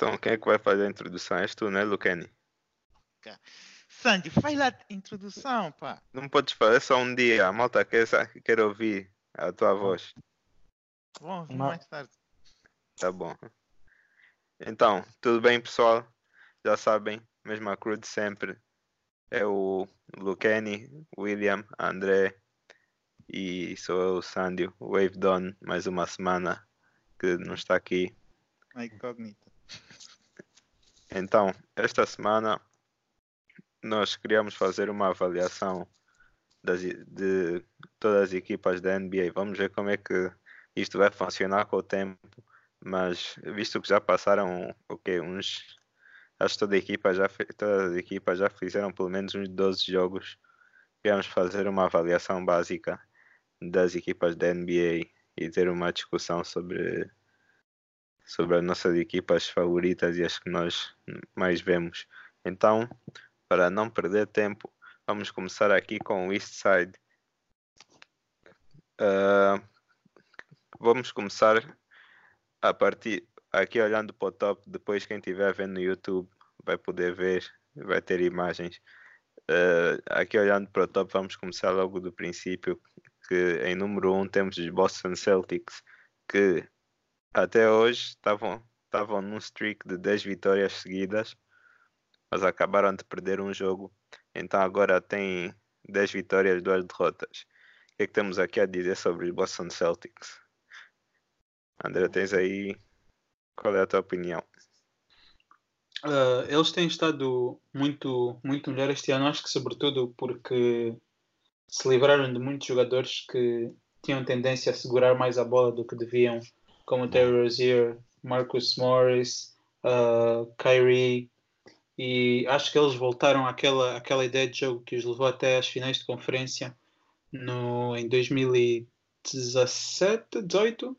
Então, quem é que vai fazer a introdução? És tu, né, Lucani? Sandy, faz lá a introdução, pá. Não podes fazer só um dia. A malta quer, quer ouvir a tua voz. Bom, mais tarde. Tá bom. Então, tudo bem, pessoal? Já sabem, mesma crew de sempre. É o Lucani, William, André e sou eu, Sandy, Wave Dawn, mais uma semana que não está aqui. A incógnita. Então, esta semana nós queríamos fazer uma avaliação das, de todas as equipas da NBA. Vamos ver como é que isto vai funcionar com o tempo. Mas visto que já passaram o okay, uns. Acho que toda a equipa já, todas as equipas já fizeram pelo menos uns 12 jogos. Queríamos fazer uma avaliação básica das equipas da NBA e ter uma discussão sobre, sobre as nossas equipas favoritas e as que nós mais vemos. Então, para não perder tempo, vamos começar aqui com o East Side. Uh, vamos começar a partir aqui olhando para o top. Depois, quem estiver vendo no YouTube vai poder ver, vai ter imagens. Uh, aqui olhando para o top, vamos começar logo do princípio. Que em número 1 um, temos os Boston Celtics, que até hoje estavam, estavam num streak de 10 vitórias seguidas mas acabaram de perder um jogo. Então agora tem 10 vitórias, 2 derrotas. O que é que temos aqui a dizer sobre os Boston Celtics? André, tens aí. Qual é a tua opinião? Uh, eles têm estado muito, muito melhor este ano, acho que sobretudo porque se livraram de muitos jogadores que tinham tendência a segurar mais a bola do que deviam, como Terry Rozier, Marcus Morris, uh, Kyrie, e acho que eles voltaram àquela, àquela ideia de jogo que os levou até às finais de conferência no, em 2017, 18,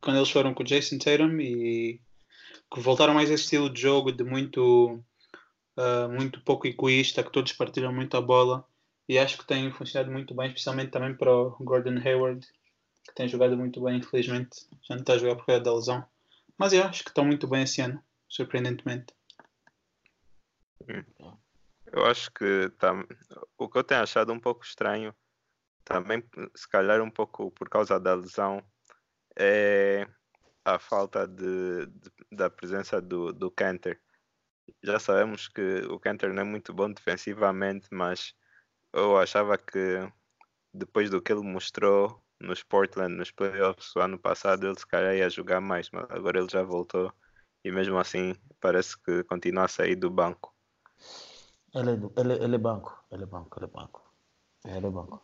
quando eles foram com o Jason Tatum e que voltaram mais a esse estilo de jogo de muito, uh, muito pouco egoísta, que todos partilham muito a bola. E acho que tem funcionado muito bem, especialmente também para o Gordon Hayward, que tem jogado muito bem, infelizmente já não está a jogar por causa da lesão. Mas eu acho que estão muito bem esse ano, surpreendentemente. Eu acho que tá, o que eu tenho achado um pouco estranho, também se calhar um pouco por causa da lesão, é a falta de, de da presença do, do Canter. Já sabemos que o Canter não é muito bom defensivamente, mas eu achava que depois do que ele mostrou nos Portland, nos playoffs o ano passado, ele se calhar ia jogar mais, mas agora ele já voltou e mesmo assim parece que continua a sair do banco. Ele é, ele, ele é banco, ele é banco, ele é banco. Ele é banco.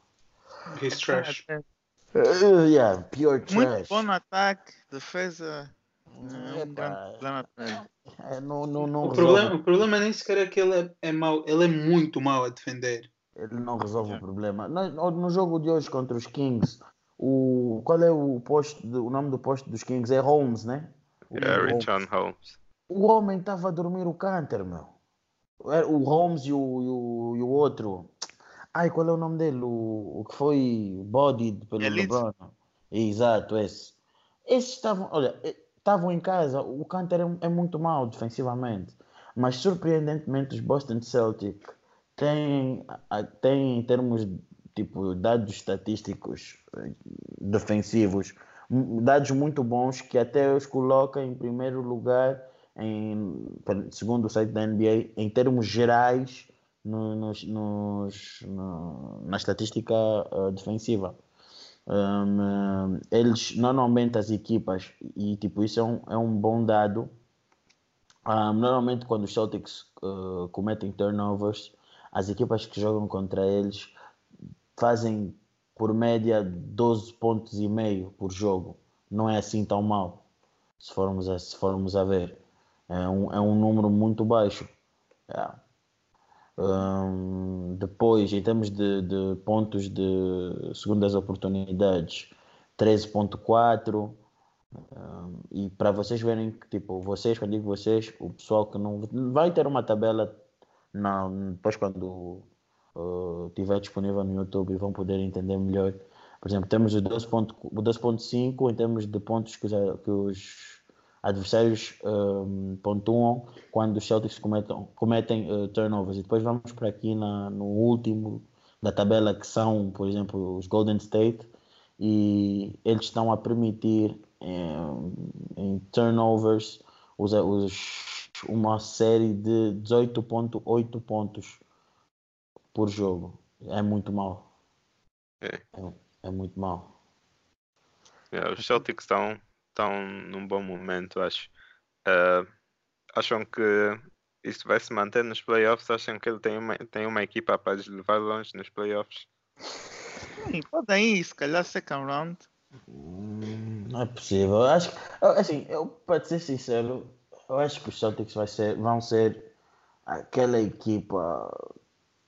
He's trash. Uh, yeah, pure trash. Muito bom no ataque, defesa. É um problema. É, não, não, não o, problema, o problema nem sequer é que ele é, é mau, ele é muito mau a defender. Ele não resolve o problema. No, no, jogo de hoje contra os Kings, o, qual é o posto, o nome do posto dos Kings? É Holmes, né? É, Richard Holmes. O homem estava a dormir o canter, meu. O Holmes e o, e o, e o outro. Ai, qual é o nome dele? O, o que foi bodied pelo Elite. LeBron. Exato, esse. Esses estavam, olha, estavam em casa. O Canter é, é muito mal defensivamente. Mas surpreendentemente os Boston Celtics têm, têm em termos tipo dados estatísticos eh, defensivos, dados muito bons que até os coloca em primeiro lugar em, segundo o site da NBA, em termos gerais, no, nos, nos, no, na estatística uh, defensiva. Um, eles normalmente as equipas e tipo isso é um, é um bom dado um, normalmente quando os Celtics uh, cometem turnovers as equipas que jogam contra eles fazem por média 12 pontos e meio por jogo não é assim tão mal se formos a, se formos a ver é um, é um número muito baixo. É. Um, depois, em termos de, de, pontos de segundas oportunidades, 13.4. Um, e para vocês verem tipo, vocês, quando digo vocês, o pessoal que não vai ter uma tabela não, depois quando uh, tiver disponível no YouTube vão poder entender melhor. Por exemplo, temos o 12.5 12 em termos de pontos que os, que os adversários um, pontuam quando os Celtics cometem, cometem uh, turnovers. E depois vamos para aqui na, no último da tabela, que são, por exemplo, os Golden State, e eles estão a permitir em, em turnovers os, os, uma série de 18,8 pontos por jogo. É muito mal. É, é, é muito mal. É, os Celtics estão, estão num bom momento, acho. Uh, acham que isso vai se manter nos playoffs? Acham que ele tem uma, tem uma equipa para levar longe nos playoffs? Sim, podem ir, se calhar second round. Hum, não é possível. Eu acho assim, eu, para ser sincero, eu acho que os Celtics vai ser, vão ser aquela equipa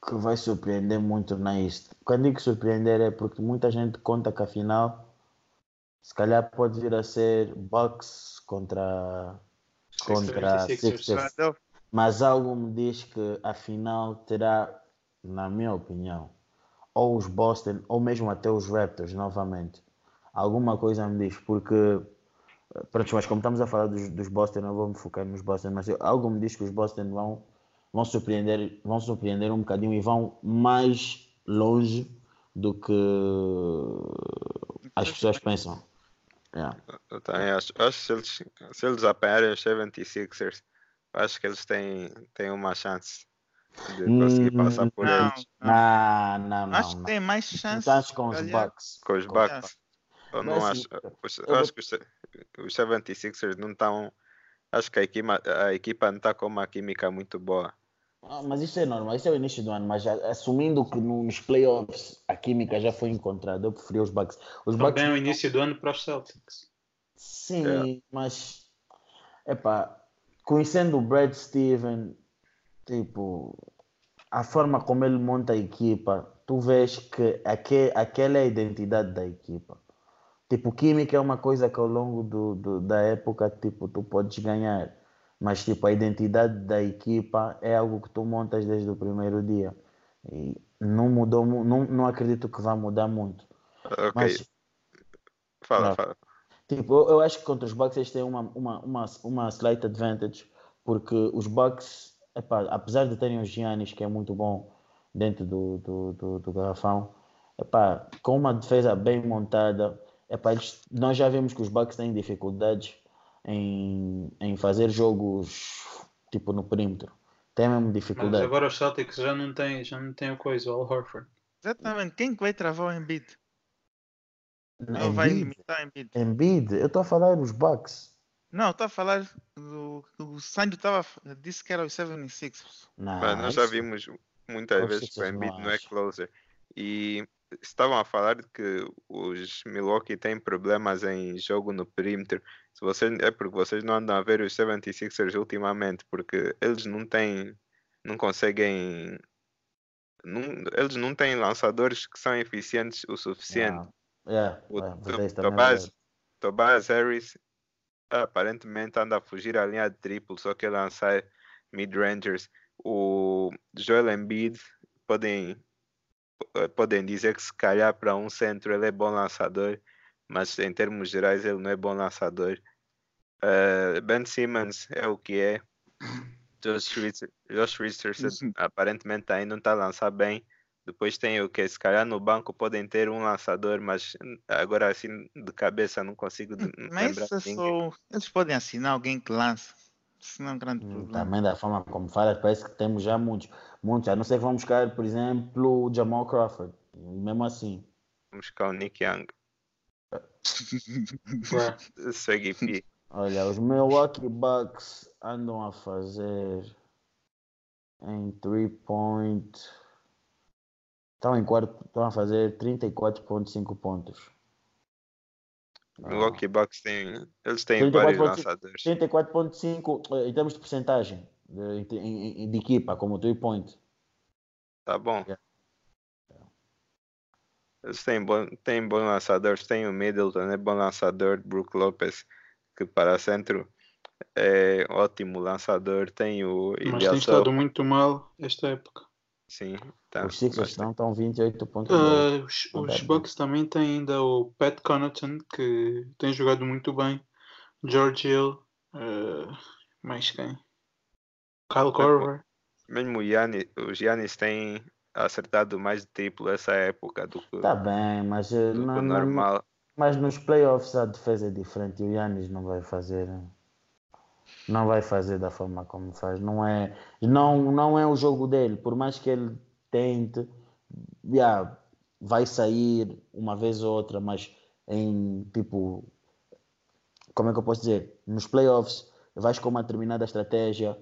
que vai surpreender muito na East. Quando digo surpreender é porque muita gente conta que a final se calhar pode vir a ser Bucks contra contra Sixers. Sixers. Mas algo me diz que a final terá, na minha opinião, ou os Boston ou mesmo até os Raptors novamente. Alguma coisa me diz, porque pronto, mas como estamos a falar dos, dos Boston, não vou me focar nos Boston, mas eu, algo me diz que os Boston vão, vão, surpreender, vão surpreender um bocadinho e vão mais longe do que as pessoas pensam. Yeah. Eu também acho, acho que se eles, se eles apanharem os 76ers, acho que eles têm, têm uma chance de conseguir hum, passar por não, eles. Não, não, não. Acho que tem mais chance. Estás com os Bucks. Com os Bucks. Eu não Mas, acho. Eu acho que os, os 76ers não estão. Acho que a equipa, a equipa não está com uma química muito boa. Ah, mas isso é normal, isso é o início do ano, mas já, assumindo que nos playoffs a química já foi encontrada, eu preferi os Bucks. Os Bucks Também é o início do ano para os Celtics. Sim, é. mas epá, conhecendo o Brad Steven, tipo, a forma como ele monta a equipa, tu vês que aquele, aquela é a identidade da equipa. Tipo, química é uma coisa que ao longo do, do, da época, tipo, tu podes ganhar. Mas, tipo, a identidade da equipa é algo que tu montas desde o primeiro dia. E não mudou, não, não acredito que vá mudar muito. Ok. Mas, fala, não. fala. Tipo, eu, eu, acho que contra os Bucks eles têm uma, uma, uma, uma slight advantage, porque os Bucks, epá, apesar de terem o Giannis, que é muito bom dentro do, do, do, do garrafão, epá, com uma defesa bem montada, epá, eles, nós já vemos que os Bucks têm dificuldades em, em fazer jogos tipo no perímetro. Tem mesmo dificuldade. Mas agora os Celtics já não tem, já não tem a coisa, o Al Horford. Exatamente, quem que vai travar o Embiid? Não vai limitar Embiid. Embiid, eu estou a falar dos Bucks. Não, estou a falar do. O Sandy tava, disse que era os 76. Não, Mas nós já vimos muitas vezes que o Embiid não é closer. E estavam a falar que os Milwaukee têm problemas em jogo no perímetro. Se vocês, é porque vocês não andam a ver os 76ers ultimamente, porque eles não têm, não conseguem, não, eles não têm lançadores que são eficientes o suficiente. Yeah. Yeah. O yeah, Tobias, Tobias Harris aparentemente anda a fugir a linha de triplo, só que lançar mid-rangers. O Joel Embiid podem podem dizer que se calhar para um centro ele é bom lançador, mas em termos gerais ele não é bom lançador. Uh, ben Simmons é o que é. Josh, Josh Richardson aparentemente ainda não está a lançar bem. Depois tem o que? Se calhar no banco podem ter um lançador, mas agora assim de cabeça não consigo mas lembrar. Só... Eles podem assinar alguém que lança. Isso não é um grande hum, problema. Também da forma como fala, parece que temos já muitos. Muitos. A não ser que vamos buscar, por exemplo, o Jamal Crawford. Mesmo assim. Vamos buscar o Nick Young. Swaggy Olha, os Milwaukee Bucks andam a fazer em 3 point. Estão em quarto, estão a fazer 34.5 pontos. Milwaukee Bucks tem, eles têm vários lançadores. 34.5 eh, em termos de porcentagem de, de, de, equipa, como 3 point. Tá bom. Yeah. Eles têm, bom, têm bons lançadores, tem o Middleton, é bom lançador, Brook Lopez, que para centro é ótimo lançador, tem o Mas tem estado muito mal esta época. Sim, tá. Os Sixers estão, estão 28 pontos. Uh, os, os Bucks também têm ainda o Pat Connaughton, que tem jogado muito bem. George Hill, Uh, mais quem? Kyle Korver. Mesmo o Giannis, os Giannis têm acertado mais de triplo essa época do que, Tá bem, mas eh, do não, o não- normal. mas nos playoffs a defesa é diferente e o Yannis não vai fazer. Não vai fazer da forma como faz. Não é, não, não é o jogo dele. Por mais que ele tente, yeah, vai sair uma vez ou outra, mas em tipo. Como é que eu posso dizer? Nos playoffs, vais com uma determinada estratégia,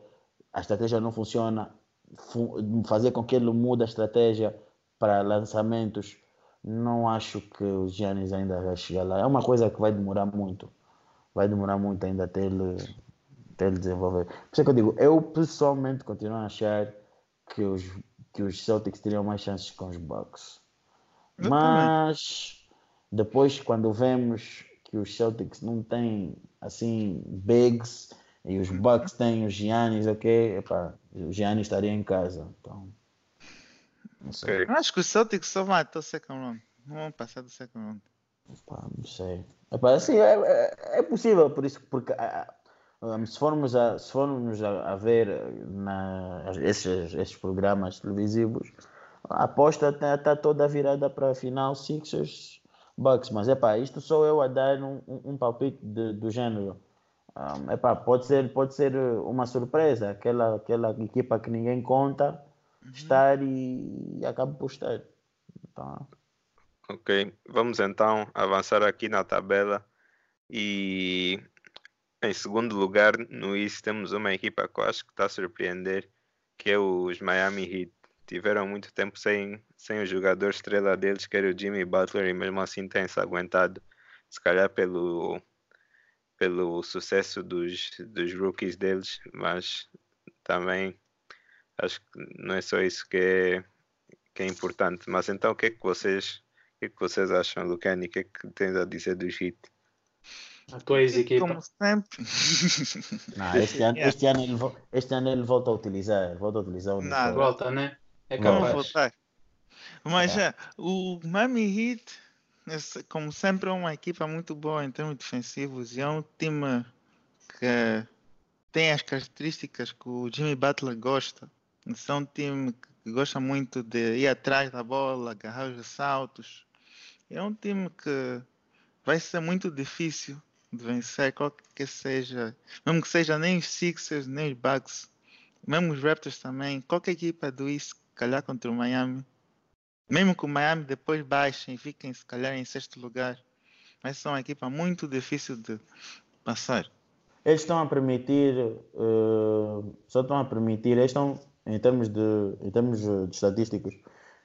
a estratégia não funciona, fu- fazer com que ele mude a estratégia para lançamentos, não acho que o Giannis ainda vai chegar lá. É uma coisa que vai demorar muito. Vai demorar muito ainda até ele, até ele desenvolver. Por isso é que eu digo, eu pessoalmente continuo a achar que os, que os Celtics teriam mais chances com os Bucks. Eu Mas depois quando vemos que os Celtics não têm assim bigs e os Bucks têm os Giannis, ok, epá, o Giannis estaria em casa. Então, não sei. Ok. Eu acho que o Celtics só vai até o second round. Não vão passar do second round. Pá, não sei. Epá, assim, é, é, é possível, por isso, porque ah, ah, se formos a, se formos a, a ver na, esses, esses programas televisivos, a aposta está toda virada para a final Sixers Bucks. Mas é pá, isto sou eu a dar um, um, um palpite de- do género. É epá, pode ser, pode ser uma surpresa, aquela, aquela equipa que ninguém conta estar e, e acaba por estar. Então, Ok, vamos então avançar aqui na tabela e em segundo lugar no East temos uma equipa que eu acho que está a surpreender, que é os Miami Heat. Tiveram muito tempo sem, sem o jogador estrela deles, que era o Jimmy Butler, e mesmo assim tem-se aguentado, se calhar pelo, pelo sucesso dos, dos rookies deles, mas também acho que não é só isso que é, que é importante. Mas então o que é que vocês o que, é que vocês acham, Lucani? O que é que tens a dizer do Heat? A tua ex-equipa. Como sempre. não, este, ano, Yeah. este, ano ele, este ano ele volta a utilizar, volta a utilizar o Nada. Volta, né? É. Vamos capaz. voltar. Mas É. é, o Miami Heat, como sempre, é uma equipa muito boa em termos defensivos e é um time que tem as características que o Jimmy Butler gosta. São um time que gosta muito de ir atrás da bola, agarrar os ressaltos. É um time que vai ser muito difícil de vencer, qualquer que seja, mesmo que seja nem os Sixers, nem os Bucks, mesmo os Raptors também, qualquer equipa do East, calhar contra o Miami, mesmo que o Miami depois baixem e fiquem se calhar em sexto lugar, vai ser uma equipa muito difícil de passar. Eles estão a permitir, eh, só estão a permitir, eles estão em termos de, em termos de estatísticos,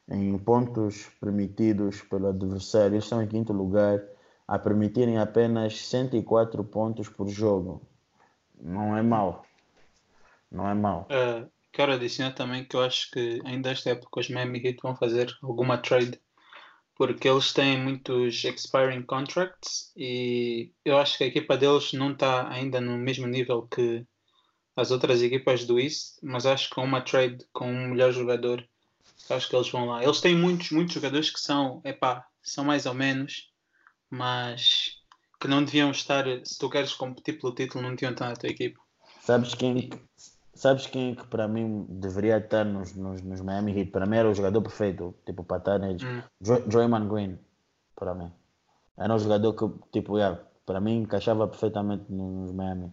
em pontos permitidos pelo adversário, eles estão em quinto lugar a permitirem apenas 104 pontos por jogo. Não é mau. Não é mau. Uh, quero adicionar também que eu acho que ainda esta época os Miami Heat vão fazer alguma trade porque eles têm muitos expiring contracts e eu acho que a equipa deles não está ainda no mesmo nível que as outras equipas do East, mas acho que com uma trade com um melhor jogador, acho que eles vão lá. Eles têm muitos, muitos jogadores que são, epá, são mais ou menos, mas que não deviam estar, se tu queres competir pelo título, não deviam estar na tua equipa. Sabes quem, que- sabes quem que para mim deveria estar nos, nos, nos Miami Heat? Para mim era o jogador perfeito, tipo, para estar neles. Hum. Dray- Draymond Green, para mim. Era um jogador que, tipo, yeah, para mim encaixava perfeitamente nos Miami.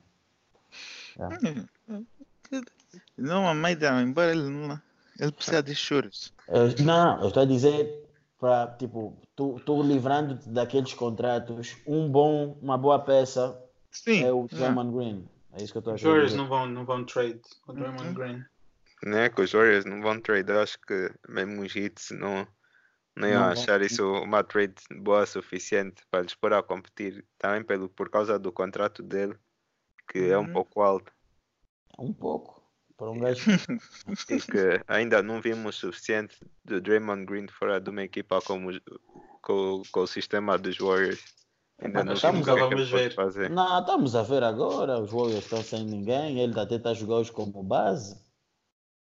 Não, a Maida, embora ele não. Ele precisa de churros. Eu- não, eu estou a dizer para, tipo, tu, tu livrando-te daqueles contratos, um bom, uma boa peça Sim. é o não. Draymond Green. É isso que eu estou a Os Warriors não vão, não vão trade o Draymond Uhum. Green. Né? Que os Warriors não vão trade. Eu acho que mesmo os Heats não, não iam Não vão. achar isso uma trade boa o suficiente para lhes pôr a competir. Também pelo, por causa do contrato dele, que é um Uhum. pouco alto. Um pouco. Para um gajo. E que ainda não vimos o suficiente do Draymond Green fora de uma equipa como, com, com o sistema dos Warriors. Ainda não vamos ele pode ver. fazer. não, estamos a ver agora. Os Warriors estão sem ninguém. Ele até está a jogar-os como base.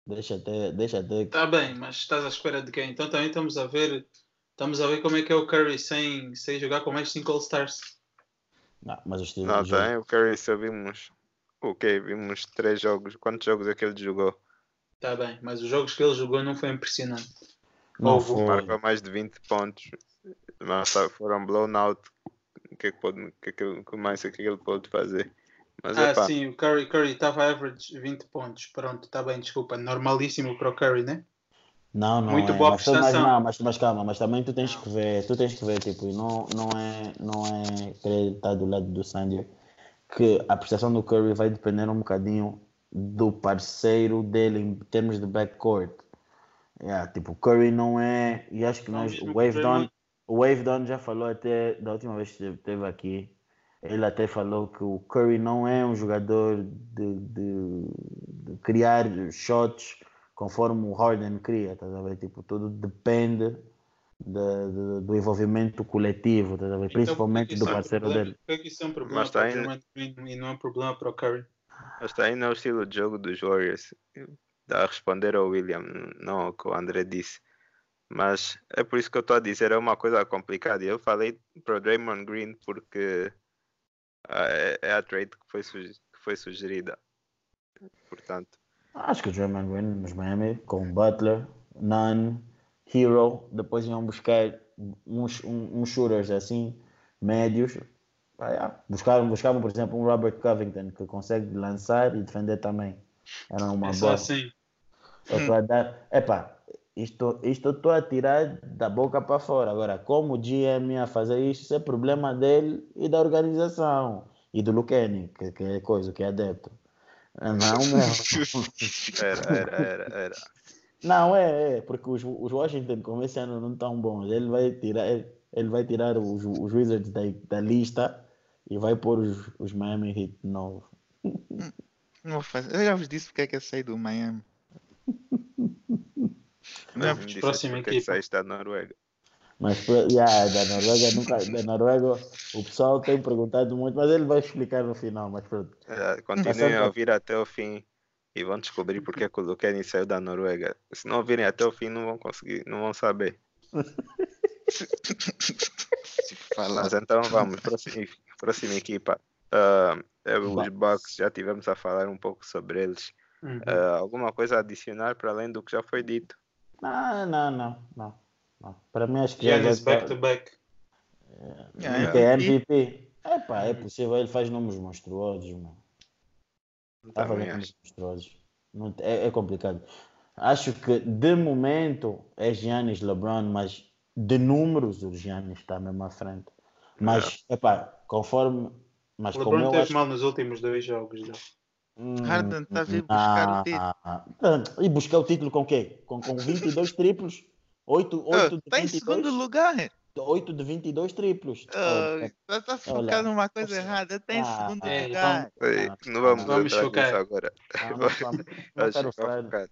Deixa até. Deixa até Tá bem, mas estás à espera de quem? Então também estamos a ver, estamos a ver como é que é o Curry sem, sem jogar com mais 5 All-Stars. Não, mas o estilo Não, de jogo. tem. O Curry só vimos o quê? Vimos três jogos. Quantos jogos é que ele jogou? Tá bem, mas os jogos que ele jogou não foi impressionante. Não Houve- foi. Marcou mais de 20 pontos. Mas foram blown out. O que, é que, pode, o que, é que, ele- o que mais é que ele pode fazer? Mas Ah, é sim, o Curry Curry estava average 20 pontos. Pronto, está bem, desculpa. Normalíssimo para o Curry, né? Não, não Muito é. boa mas, tu- mas, prestação. não, mas, mas calma, mas também tu tens que ver, tu tens que ver, tipo, e não, não é, não é querer estar do lado do Sandy, que a prestação do Curry vai depender um bocadinho do parceiro dele em termos de backcourt. Yeah, tipo, o Curry não é, e acho que nós, o Wave Don. O Wave Don já falou até, da última vez que esteve aqui, ele até falou que o Curry não é um jogador de, de, de criar shots conforme o Harden cria, tá a? Tipo, tudo depende da- do, do envolvimento coletivo, tá ver? principalmente do Então, é parceiro problema? dele. Isso é um problema Mas tá para o ainda- e não é um problema para o Curry? mas está aí no estilo de jogo dos Warriors. Dá a responder ao William, não ao que o André disse. Mas é por isso que eu estou a dizer, é uma coisa complicada. Eu falei para o Draymond Green porque ah, é, é a trade que foi, que foi sugerida. Portanto, Acho que o Draymond Green nos Miami, com Butler, Nunn, Hero, depois iam buscar uns, uns shooters assim, médios. Ah, yeah. buscavam, buscavam, por exemplo, um Robert Covington que consegue lançar e defender também. Era uma É só boa. assim. Eu estou a dar. Epá, isto isto estou a tirar da boca para fora. Agora, como o GM ia fazer isso, isso é problema dele e da organização. E do Luqueni, que, que é coisa, que é adepto. Não, meu. era, era, era, era. Não, é, é, porque os, os Washington, como esse ano não estão bons, ele vai tirar, ele, ele vai tirar os, os Wizards da, da lista e vai pôr os, os Miami Heat de novo. Não vou fazer. Eu já vos disse porque é que eu saí do Miami. Não, disseste próxima porque é que equipa. saíste da Noruega. Mas yeah, da Noruega nunca, da Noruega o pessoal tem perguntado muito, mas ele vai explicar no final, mas pronto. Eh, Continuem a ouvir até o fim e vão descobrir porque é que o Luqueni saiu da Noruega. Se não ouvirem até o fim, não vão conseguir, não vão saber. Mas então vamos, próxima, próxima equipa. É os Bucks. Já tivemos a falar um pouco sobre eles. Uhum. Ah, alguma coisa a adicionar para além do que já foi dito? Não, não, não, não. não. Para mim acho que Giannis já back to back. Yeah, que é é. MVP. Epá, é possível, ele faz números monstruosos, mano. Está Também números monstruosos. Não, é, é complicado. Acho que de momento é Giannis LeBron, mas de números o Giannis está mesmo à frente. Mas, epá, conforme. Mas O como LeBron eu teve acho. mal nos últimos dois jogos. já. Harden tá a vir buscar o título. E buscar o título com o quê? Com, com 22 triplos? 8, Ah, 8 de Tá em 22? segundo lugar. é? 8 de 22 triplos. Ah, Tá tá Olha, focado numa coisa você- errada. Tá em Ah, segundo é, lugar. Ah, não vamos, vamos focar. nisso agora. Não, não, vamos- não quero que vai falar,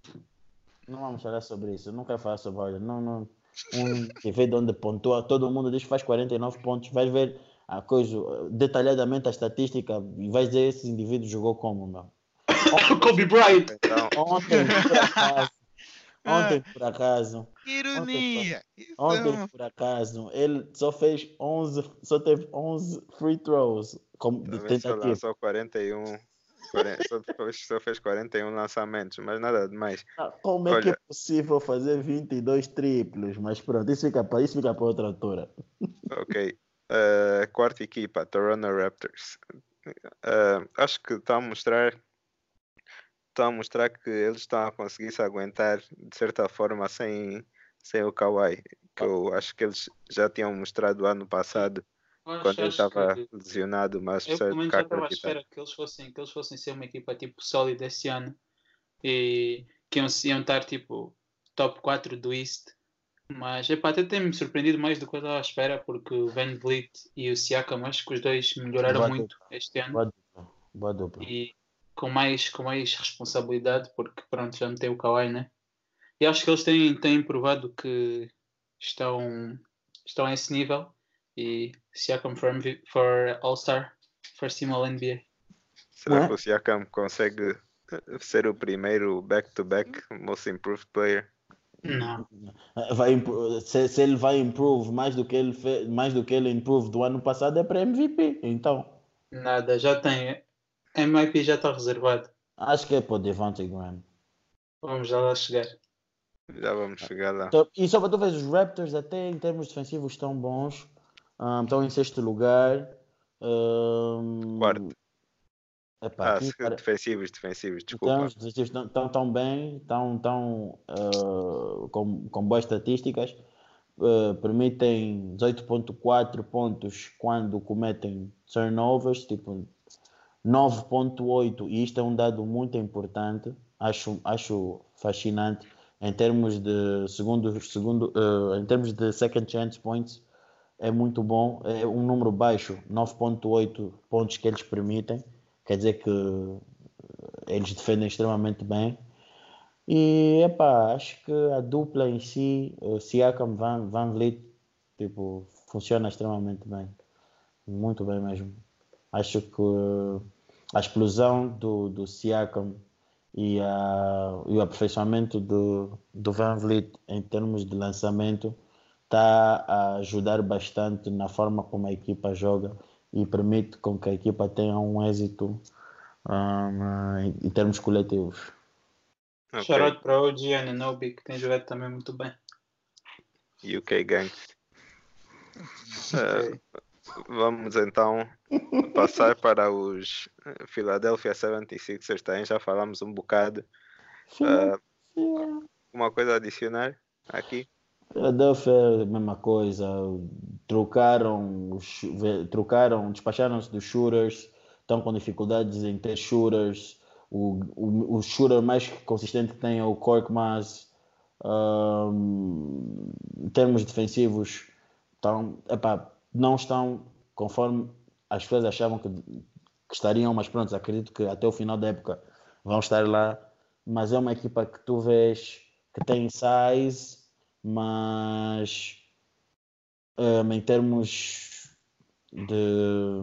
não vamos falar sobre isso. Eu não quero falar sobre Harden. Não, não. Um que vê de onde pontua, todo mundo diz que faz 49 pontos. Vais ver a coisa detalhadamente a estatística e vais dizer esse indivíduo jogou como, meu. Kobe Bryant. Então, Ontem, por acaso, ontem, por acaso, Que ironia. Ontem, uma- por acaso, ele só fez 11, só teve 11 free throws como de só tentativa. lançou 41. 40, só, fez- só fez 41 lançamentos, mas nada demais. Ah, Como é que é Olha. possível fazer 22 triplos? Mas pronto, isso fica para isso fica para outra altura. Ok. Eh, quarta equipa, Toronto Raptors. Eh, acho que está a mostrar está a mostrar que eles estão a conseguir se aguentar de certa forma sem, sem o Kawhi. Que eu acho que eles já tinham mostrado ano passado Acho- quando ele estava que- lesionado, mas Eu pelo menos já estava à espera que eles fossem, que eles fossem ser uma equipa tipo sólida esse ano e que iam, iam estar tipo top 4 do East. Mas epá, até tem-me surpreendido mais do que eu estava à espera porque o Van Vliet e o Siakam acho que os dois melhoraram Boa muito este ano Boa dupla. Boa dupla. e com mais, com mais responsabilidade porque pronto, já meteu o Kawhi, né? E acho que eles têm, têm provado que estão, estão a esse nível e Siakam for, MV for All-Star, First Team All-NBA. Será Não é? que o Siakam consegue ser o primeiro back-to-back Most Improved Player? Não. Vai, impro- se, se ele vai improve mais do que ele fez, mais do que ele improve do ano passado é para MVP. Então, Nada, já tem. MIP já está reservado. Acho que é para o Devontae Graham. Vamos já lá chegar. Já vamos chegar lá. Então, e só para tu ver, os Raptors até em termos defensivos estão bons. Um, estão em sexto lugar. Um, Quarto. Epá, Ah, para- defensivos, defensivos, desculpa. Então, os estão, tão bem, estão, estão uh, com, com boas estatísticas, uh, permitem 18.4 pontos quando cometem turnovers, tipo 9.8, e isto é um dado muito importante, acho, acho fascinante, em termos de segundo, segundo uh, em termos de second chance points, é muito bom, é um número baixo, 9.8 pontos que eles permitem, quer dizer que eles defendem extremamente bem. E epá, acho que a dupla em si, Siakam Van, Van Vliet, tipo, funciona extremamente bem. Muito bem mesmo. Acho que a explosão do, do Siakam e, a, e o aperfeiçoamento do, do Van Vliet em termos de lançamento está a ajudar bastante na forma como a equipa joga e permite com que a equipa tenha um êxito um, em, em termos coletivos. Ok. Shout out para o OG Ananobi, que tem jogado também muito bem. UK Gang. Eh, vamos então passar para os eh, Philadelphia 76ers. Também já falamos um bocado. Eh, uma coisa a adicionar aqui? Philadelphia, a mesma coisa. Trocaram, trocaram, despacharam-se dos shooters, estão com dificuldades em ter shooters. O, o, o shooter mais consistente que tem é o Korkmaz. Um, em termos defensivos, estão, epá, não estão conforme as pessoas achavam que, que estariam, mas pronto, acredito que até o final da época vão estar lá. Mas é uma equipa que tu vês que tem size, mas um, em termos de,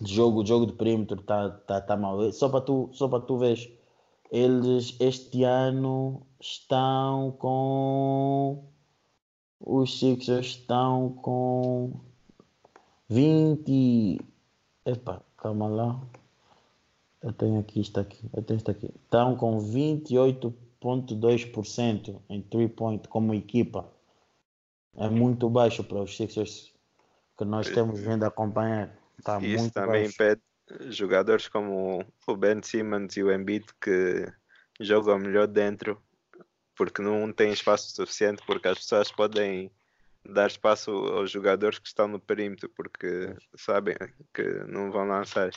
de jogo, jogo de perímetro está tá, tá mal. Só para tu, só para tu veres, eles este ano estão com os Sixers estão com 20 epa, calma lá eu tenho aqui isto aqui eu tenho isto aqui estão com 28.2% em 3 point como equipa é muito baixo para os Sixers que nós temos vindo a acompanhar. Está Isso também baixo. impede jogadores como o Ben Simmons e o Embiid que jogam melhor dentro porque não tem espaço suficiente porque as pessoas podem dar espaço aos jogadores que estão no perímetro porque sabem que não vão lançar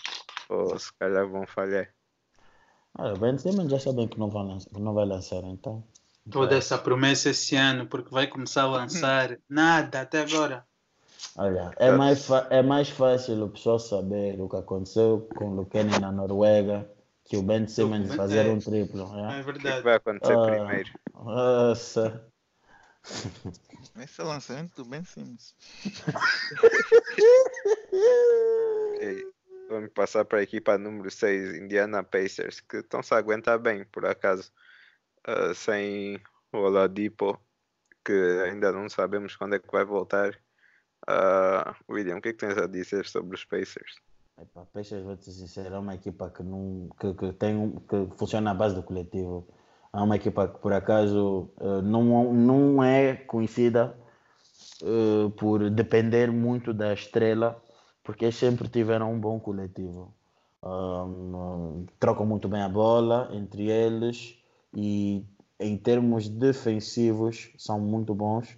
ou se calhar vão falhar. Olha, Ben Simmons já sabem que não vai lançar, não vai lançar então Toda essa promessa esse ano, porque vai começar a lançar nada até agora. Olha, é mais, é mais fácil o pessoal saber o que aconteceu com o Luqueni na Noruega que o Ben Simmons Ben- fazer é. um triplo. É né? O que, verdade. vai acontecer Ah. primeiro? Nossa. Esse é o lançamento do Ben Simmons. E vamos passar para a equipa número 6, Indiana Pacers, que estão-se a aguentar bem, por acaso, ah, sem o Oladipo, que ainda não sabemos quando é que vai voltar. Ah, William, o que é que tens a dizer sobre os Pacers? Epá, Peixes, vou te sincero, é uma equipa que, não, que, que, tem, um- que funciona à base do coletivo. É uma equipa que, por acaso, eh, não, não é conhecida por depender muito da estrela, porque sempre tiveram um bom coletivo. Um, trocam muito bem a bola entre eles e, em termos defensivos, são muito bons.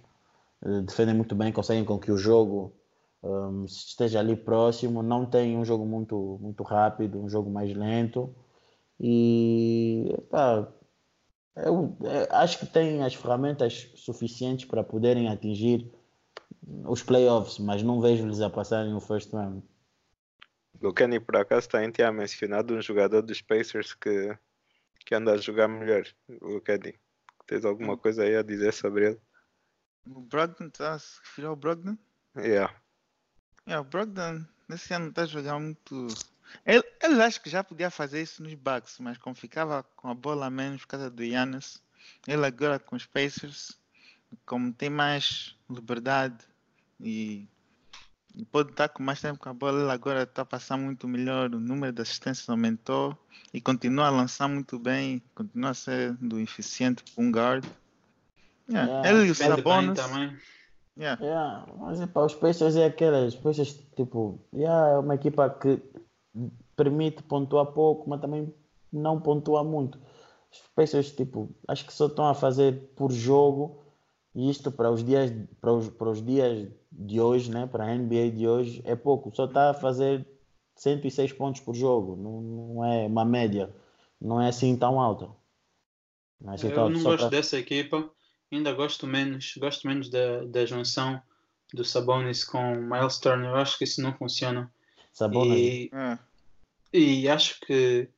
Eh, defendem muito bem, conseguem com que o jogo um, esteja ali próximo, não tem um jogo muito, muito rápido, um jogo mais lento e epá, eu, eh, acho que tem as ferramentas suficientes para poderem atingir os playoffs, mas não vejo-lhes a passarem o first round. O Kenny, por acaso, também tinha mencionado um jogador dos Pacers que, que anda a jogar melhor. O Kenny, tens alguma coisa aí a dizer sobre ele? O Brogdon, tá a se referir ao Brogdon? Yeah. É, o Brogdon nesse ano está a jogar muito. Ele, ele acho que já podia fazer isso nos Bucks, mas como ficava com a bola a menos por causa do Giannis, ele agora com os Pacers, como tem mais liberdade e pode estar com mais tempo com a bola, ele agora está a passar muito melhor, o número de assistências aumentou e continua a lançar muito bem, continua a ser do eficiente para um guard. Yeah. Yeah. Ele e o Sabonis. também. Yeah. Yeah, mas epá, os Pacers é aquelas, os Pacers tipo, yeah, é uma equipa que permite pontuar pouco, mas também não pontua muito. Os Pacers, tipo, acho que só estão a fazer por jogo e isto para os dias, para os, para os dias de hoje, né, para a NBA de hoje, é pouco. Só está a fazer 106 pontos por jogo, não, não é uma média, não é assim tão alta. Não é assim Eu não gosto pra- dessa equipa, ainda gosto menos, gosto menos da, da junção do Sabonis com o Miles Turner. Eu acho que isso não funciona. Sabonis. E, É. e acho que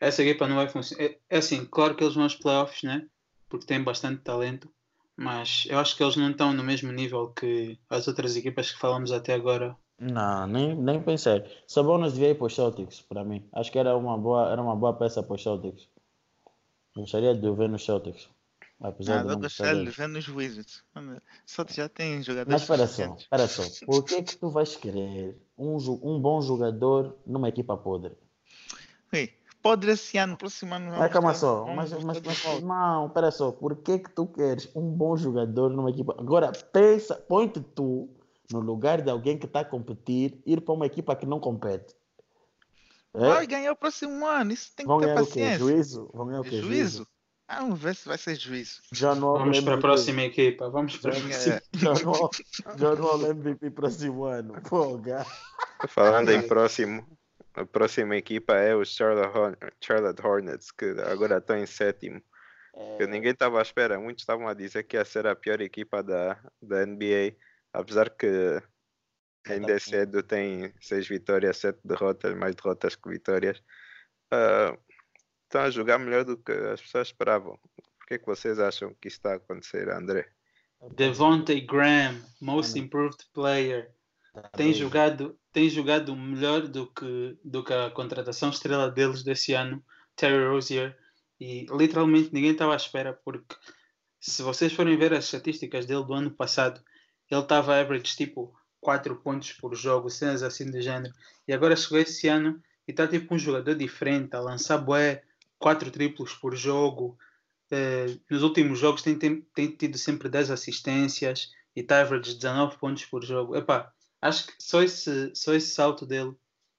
essa equipa não vai funcionar. É, é assim, claro que eles vão aos playoffs, né? Porque têm bastante talento, mas eu acho que eles não estão no mesmo nível que as outras equipas que falamos até agora. Não, nem, nem pensei. Sabonis devia ir para os Celtics, para mim. Acho que era uma boa, era uma boa peça para os Celtics. Gostaria de o ver nos Celtics. Apesar Ah, de não gostar gostaria de ver nos Wizards. Só que já tem jogadores Mas espera só, espera só. Por que que tu vais querer um, um bom jogador numa equipa podre? Ui, Pode esse ano, próximo ano. Vamos calma ter- só. Mas, ter mas, mas- espera só. Por que que tu queres um bom jogador numa equipa? Agora, pensa, põe-te tu no lugar de alguém que está a competir, ir para uma equipa que não compete. É? Vai ganhar o próximo ano. Isso tem que Vão ter o quê? paciência. Juízo? Vão ganhar o quê? Juízo? Ah, vamos ver se vai ser juízo. Já não Vamos para a próxima equipa. Vamos para a É. próxima. Já não, já não MVP próximo ano. Pô, Falando em próximo, a próxima equipa é o Charlotte, Horn- Charlotte Hornets, que agora estão em sétimo. Que ninguém estava à espera, muitos estavam a dizer que ia ser a pior equipa da, da NBA, apesar que ainda é cedo, tem seis vitórias, sete derrotas, mais derrotas que vitórias. Ah, estão a jogar melhor do que as pessoas esperavam. Por que, é que vocês acham que isso está a acontecer, André? Devontae Graham, Most Improved Player. Tem jogado tem jogado melhor do que do que a contratação estrela deles desse ano, Terry Rozier, e literalmente ninguém estava à espera porque se vocês forem ver as estatísticas dele do ano passado, ele estava average tipo 4 pontos por jogo, cenas assim do género. E agora chegou esse ano e está tipo um jogador diferente, a lançar bué, 4 triplos por jogo. Eh, nos últimos jogos tem, tem, tem tido sempre 10 assistências e está average 19 pontos por jogo. Epá, acho que só esse, só esse salto dele,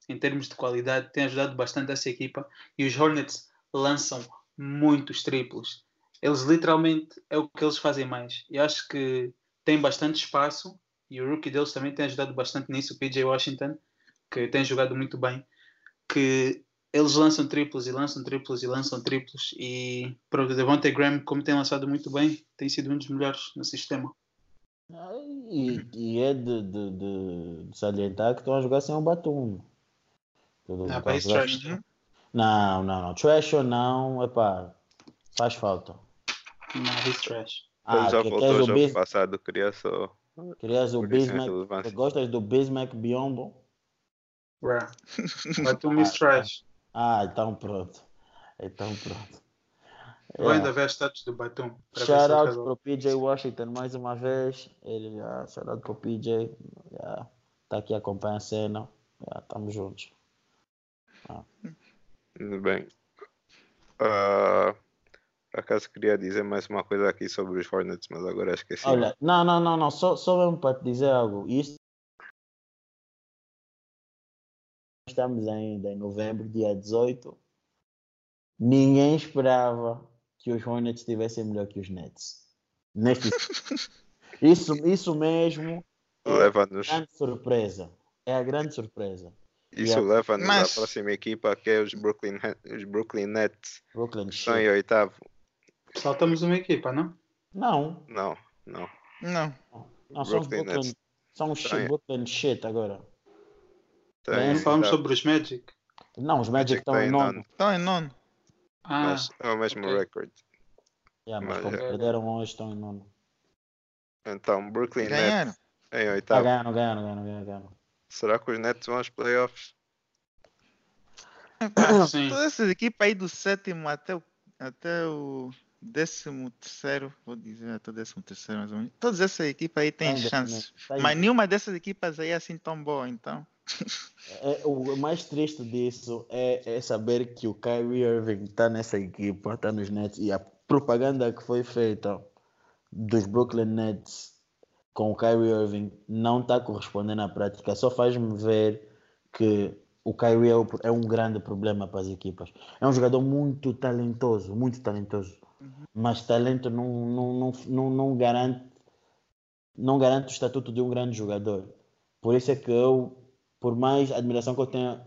em termos de qualidade, tem ajudado bastante essa equipa. E os Hornets lançam muitos triplos. Eles literalmente é o que eles fazem mais. E acho que tem bastante espaço. E o rookie deles também tem ajudado bastante nisso, o PJ Washington, que tem jogado muito bem. Que eles lançam triplos e lançam triplos e lançam triplos. E para o Devontae Graham, como tem lançado muito bem, tem sido um dos melhores no sistema. E, e é de, de, de- de salientar que estão a jogar sem um batom. Tudo Ah, estão pá, a isso jogar- trash. Uhum. Não, não, não. Trash ou não, epá, faz falta. Não, he's trash. Ah, já que voltou o jogo Bis... passado, queria só. querias o Bismack, gostas do Bismack Biombo? Bruh. Batum is trash. Ah, então pronto. Então pronto. Vou ainda ver as status do Batum. Shout out para o PJ Washington mais uma vez. Ele já, shout out para o PJ. Já, tá aqui acompanha a cena. Já, tamo juntos. Tudo bem. Ah, por acaso queria dizer mais uma coisa aqui sobre os Hornets, mas agora esqueci. Olha, não, não, não, não. Só, só mesmo para te dizer algo. Isto estamos ainda em novembro, dia 18. Ninguém esperava que os Hornets estivessem melhor que os Nets. Neste... isso, isso mesmo é a Leva-nos, grande surpresa. É a grande surpresa. isso Yeah. leva-nos Mas- à próxima equipa que é os Brooklyn, os Brooklyn Nets, Brooklyn que estão em oitavo. Saltamos uma equipa, não? Não, Não, não. Não. não são os Brooklyn Brooklyn. Nets. São os Tá Brooklyn shit agora. Estão Bem, falamos oitavo, sobre os Magic. Não, os Magic Magic estão tá em nono. Estão em nono. Ah, mas é o mesmo ok. recorde. Yeah, mas Mas como é- perderam hoje, estão em nono. Então, Brooklyn Ganharam. Nets em Ah, oitavo. ganharam, ganharam, ganharam, ganharam, ganharam. Será que os Nets vão aos playoffs? Ah, sim. Toda essa equipa aí do sétimo até o, até o décimo terceiro, vou dizer até décimo terceiro mais ou menos. Todas essas equipas aí têm Ainda, chances. né? Mas nenhuma dessas equipas aí é assim tão boa, então. É, o mais triste disso é, é saber que o Kyrie Irving está nessa equipa, está nos Nets, e a propaganda que foi feita dos Brooklyn Nets com o Kyrie Irving não está correspondendo à prática. Só faz-me ver que o Kyrie é, é um grande problema para as equipas. É um jogador muito talentoso, muito talentoso. Mas talento não, não, não, não, não garante não garante o estatuto de um grande jogador. Por isso é que eu, por mais admiração que eu tenha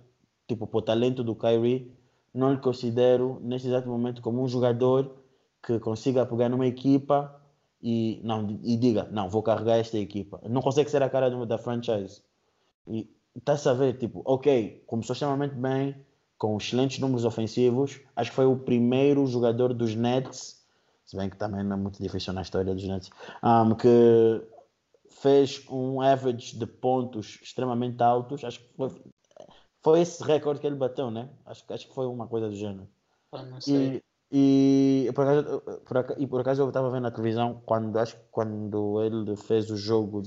tipo, o talento do Kyrie, não lhe considero neste exato momento como um jogador que consiga pegar numa equipa e, não, e diga, não, vou carregar esta equipa. Não consegue ser a cara da franchise. E está-se a ver, tipo, ok, começou extremamente bem, com excelentes números ofensivos. Acho que foi o primeiro jogador dos Nets, se bem que também não é muito difícil na história dos Nets, um, que fez um average de pontos extremamente altos. Acho que foi, foi esse recorde que ele bateu, né? Acho, que- acho que foi uma coisa do gênero. Ah, não sei. E, e, por acaso, por e por acaso eu estava vendo na televisão quando acho que quando ele fez o jogo,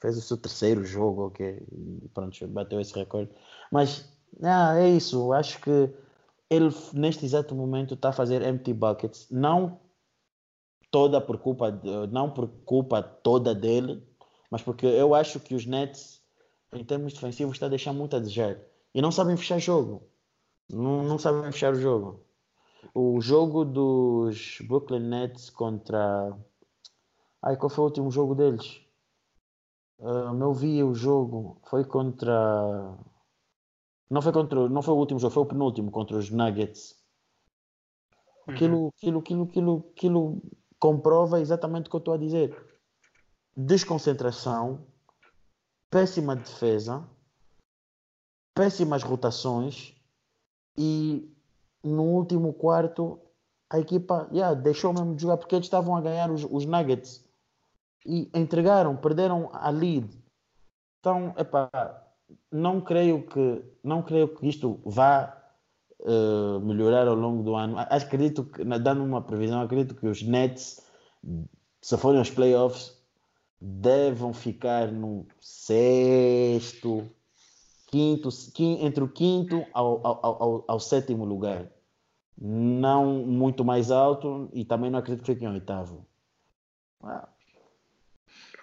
fez o seu terceiro jogo, ok, e pronto, bateu esse recorde. Mas ah, é isso, acho que ele neste exato momento está a fazer empty buckets, não toda por culpa, de- não por culpa toda dele, mas porque eu acho que os Nets, em termos defensivos, está a deixar muito a desejar. E não sabem fechar jogo. Não, não sabem fechar o jogo. O jogo dos Brooklyn Nets contra. Ai, qual foi o último jogo deles? Ah, eu vi o jogo. Foi contra. Não foi contra. Não foi o último jogo, foi o penúltimo contra os Nuggets. Uhum. Aquilo, aquilo, aquilo, aquilo, aquilo comprova exatamente o que eu estou a dizer. Desconcentração, péssima defesa, péssimas rotações e no último quarto a equipa yeah, deixou mesmo de jogar porque eles estavam a ganhar os, os Nuggets e entregaram, perderam a lead. Então, epá, não creio que não creio que isto vá eh, melhorar ao longo do ano. Acredito que, dando uma previsão, acredito que os Nets, se forem aos playoffs, devam ficar no sexto, quinto, quin- entre o quinto ao, ao, ao, ao sétimo lugar. Não muito mais alto e também não acredito que fiquem em oitavo. Ah,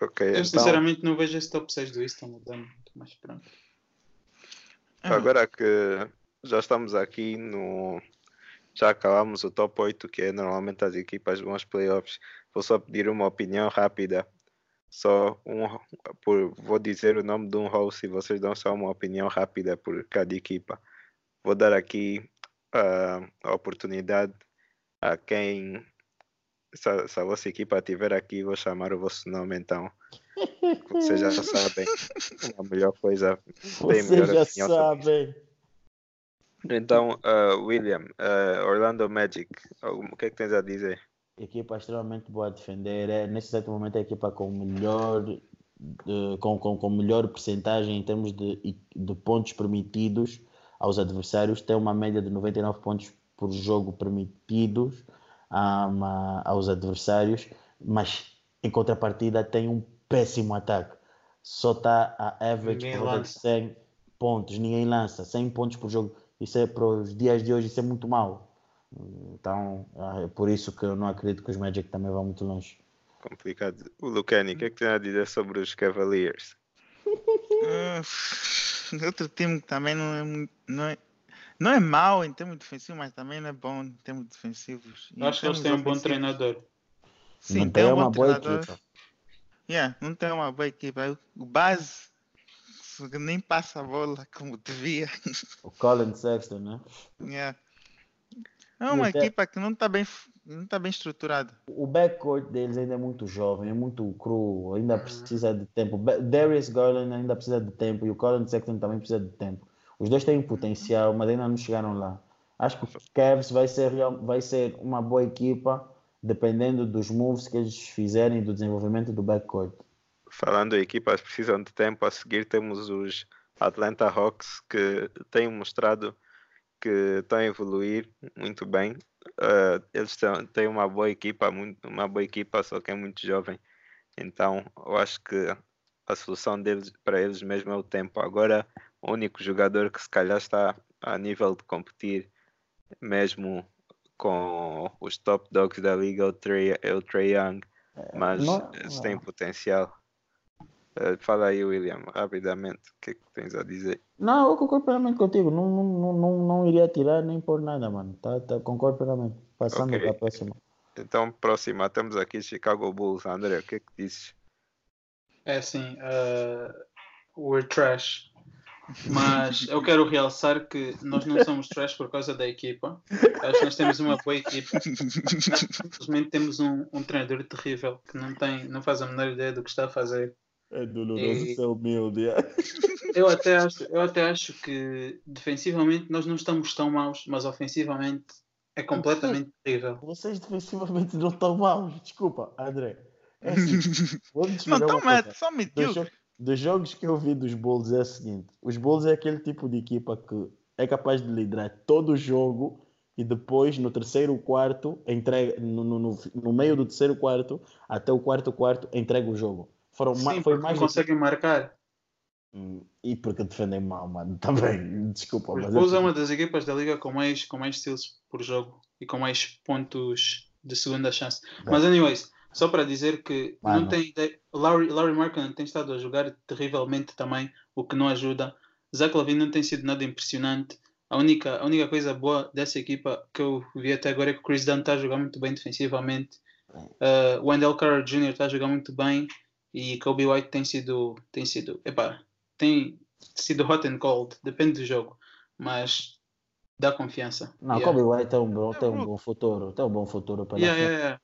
Ok, Eu então sinceramente não vejo esse top 6 do muito, mas pronto. Agora que já estamos aqui no. Já acabamos o top 8, que é normalmente as equipas vão aos playoffs. Vou só pedir uma opinião rápida. Só um, por, vou dizer o nome de um host e vocês dão só uma opinião rápida por cada equipa. Vou dar aqui ah, a oportunidade a quem. Se a, se a vossa equipa estiver aqui, vou chamar o vosso nome então. Vocês já sabem. A melhor coisa. Vocês já sobre sabem. Então, ah, William, ah, Orlando Magic, o que é que tens a dizer? Equipa extremamente boa a defender. É, nesse exato momento, a equipa com melhor, de- com, com, com melhor percentagem em termos de, de pontos permitidos aos adversários. Tem uma média de 99 pontos por jogo permitidos um, a- aos adversários, mas em contrapartida tem um péssimo ataque. Só está a average de lança. 100 pontos. Ninguém lança 100 pontos por jogo. Isso é para os dias de hoje, isso é muito mal. Então, é por isso que eu não acredito que os Magic também vão muito longe. Complicado. O Lucani, o que é que tens a dizer sobre os Cavaliers? ah, outro time que também não é muito. Não é, não é mau em termos defensivos, mas também não é bom em termos defensivos. Eu acho que eles têm um bom treinador. Sim, não tem tem um uma bom boa treinador. equipa. Yeah, não tem uma boa equipa. O base nem passa a bola como devia. O Colin Sexton, né? Yeah. É uma Até- equipa que não está bem, não tá bem estruturada. O backcourt deles ainda é muito jovem, é muito cru, ainda Uhum. precisa de tempo. Darius Garland ainda precisa de tempo e o Colin Sexton também precisa de tempo. Os dois têm potencial, mas ainda não chegaram lá. Acho que o Cavs vai ser, vai ser uma boa equipa, dependendo dos moves que eles fizerem e do desenvolvimento do backcourt. Falando em equipas que precisam de tempo, a seguir temos os Atlanta Hawks que têm mostrado que estão a evoluir muito bem. Uh, eles têm uma boa equipa, muito, uma boa equipa, só que é muito jovem. Então, eu acho que a solução deles para eles mesmo é o tempo. Agora, o único jogador que se calhar está a nível de competir mesmo com os top dogs da liga é o Trey, é o Trey Young, mas não, eles têm potencial. Uh, fala aí, William, rapidamente, o que é que tens a dizer? Não, eu concordo plenamente contigo, não, não, não, não iria tirar nem por nada, mano. Tá, tá, concordo plenamente. Passando okay. para a próxima. Então, próxima, temos aqui Chicago Bulls. André, o que é que dizes? É assim, uh, we're trash. Mas eu quero realçar que nós não somos trash por causa da equipa. Acho que nós temos uma boa equipa. Simplesmente temos um, um treinador terrível que não, tem, não faz a menor ideia do que está a fazer. É doloroso e... ser humilde. Eu até, acho, eu até acho que defensivamente nós não estamos tão maus, mas ofensivamente é completamente terrível. Vocês defensivamente não estão maus. Desculpa, André. É assim, não estão mal, só mentiu. Dos, dos jogos que eu vi dos Bulls é o seguinte: os Bulls é aquele tipo de equipa que é capaz de liderar todo o jogo e depois no terceiro quarto entrega no, no, no meio do terceiro quarto até o quarto quarto entrega o jogo. Foram Sim, foi mais conseguem marcar. Hum, e porque defendem mal, mano. Também, desculpa. Os Bulls é uma das equipas da liga com mais, com mais steals por jogo e com mais pontos de segunda chance. Bem. Mas, anyways, só para dizer que Mano. não tem Larry, Larry Markkinen tem estado a jogar terrivelmente também, o que não ajuda. Zach Lavine não tem sido nada impressionante. A única, a única coisa boa dessa equipa que eu vi até agora é que o Chris Dunn está a jogar muito bem defensivamente. Uh, Wendell Carter Jr. está a jogar muito bem e Kobe White tem sido tem sido epá, tem sido hot and cold, depende do jogo, mas dá confiança. Não, yeah. Kobe White tem um bom, tem um bom futuro, tem um bom futuro para yeah, yeah, yeah.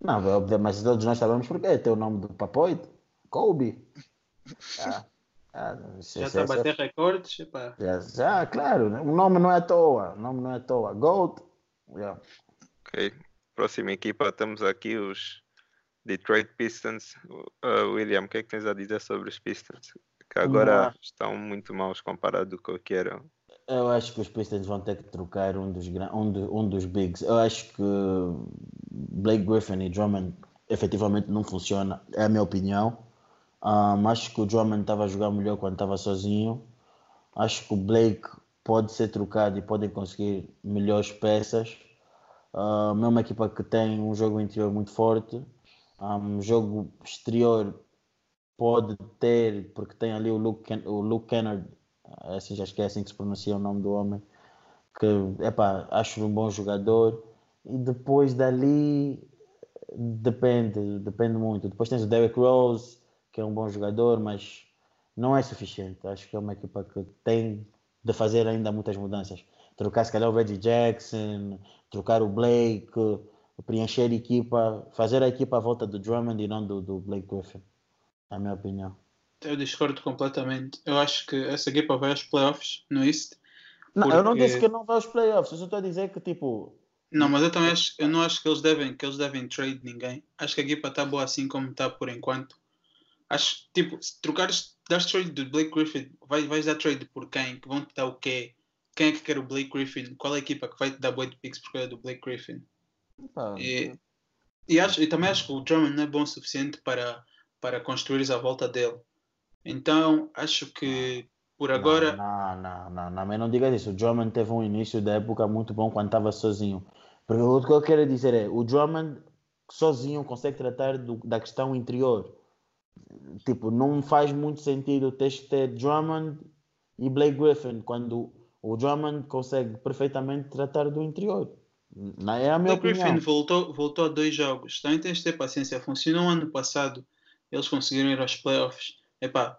Não, é mas todos nós sabemos porque tem o nome do papoite, Kobe. Ah, ah, já está a bater recordes, Já, já, claro, o nome não é à toa, o nome não é à toa. Gold. Yeah. Ok, próxima equipa temos aqui os Detroit Pistons. Uh, William, o que é que tens a dizer sobre os Pistons? Que agora Não. estão muito maus comparado com o que eram. Eu acho que os Pistons vão ter que trocar um dos, um, de, um dos bigs. Eu acho que Blake Griffin e Drummond efetivamente não funciona, é a minha opinião. Um, acho que o Drummond estava a jogar melhor quando estava sozinho. Acho que o Blake pode ser trocado e podem conseguir melhores peças. Uh, é uma equipa que tem um jogo interior muito forte um jogo exterior pode ter, porque tem ali o Luke, o Luke Kennard, assim, já esquecem que se pronuncia o nome do homem, que epá, acho um bom jogador. E depois dali depende, depende muito. Depois tens o Derrick Rose, que é um bom jogador, mas não é suficiente. Acho que é uma equipa que tem de fazer ainda muitas mudanças. Trocar se calhar o Reggie Jackson, trocar o Blake preencher a equipa, fazer a equipa à volta do Drummond e não do, do Blake Griffin, na minha opinião. Eu discordo completamente. Eu acho que essa equipa vai aos playoffs no East. Não, porque... eu não disse que não vai aos playoffs, eu só estou a dizer que tipo. Não, mas eu também acho, eu não acho que eles devem, que eles devem trade ninguém. Acho que a equipa está boa assim como está por enquanto. Acho tipo, se trocares, das trade do Blake Griffin, vai, vais dar trade por quem? Que vão te dar o quê? Quem é que quer o Blake Griffin? Qual é a equipa que vai te dar boa de picks por causa do Blake Griffin? E, e, acho, e também acho que o Drummond não é bom o suficiente para, para construir a volta dele. Então acho que por agora. Não, não, não, não, não, não diga isso. O Drummond teve um início da época muito bom quando estava sozinho. Porque o que eu quero dizer é: o Drummond sozinho consegue tratar do, da questão interior. Tipo, não faz muito sentido ter que ter Drummond e Blake Griffin quando o Drummond consegue perfeitamente tratar do interior. Não é a minha o opinião. Griffin voltou, voltou a dois jogos. Também tens de ter paciência. Funcionou ano passado. Eles conseguiram ir aos playoffs. Epá,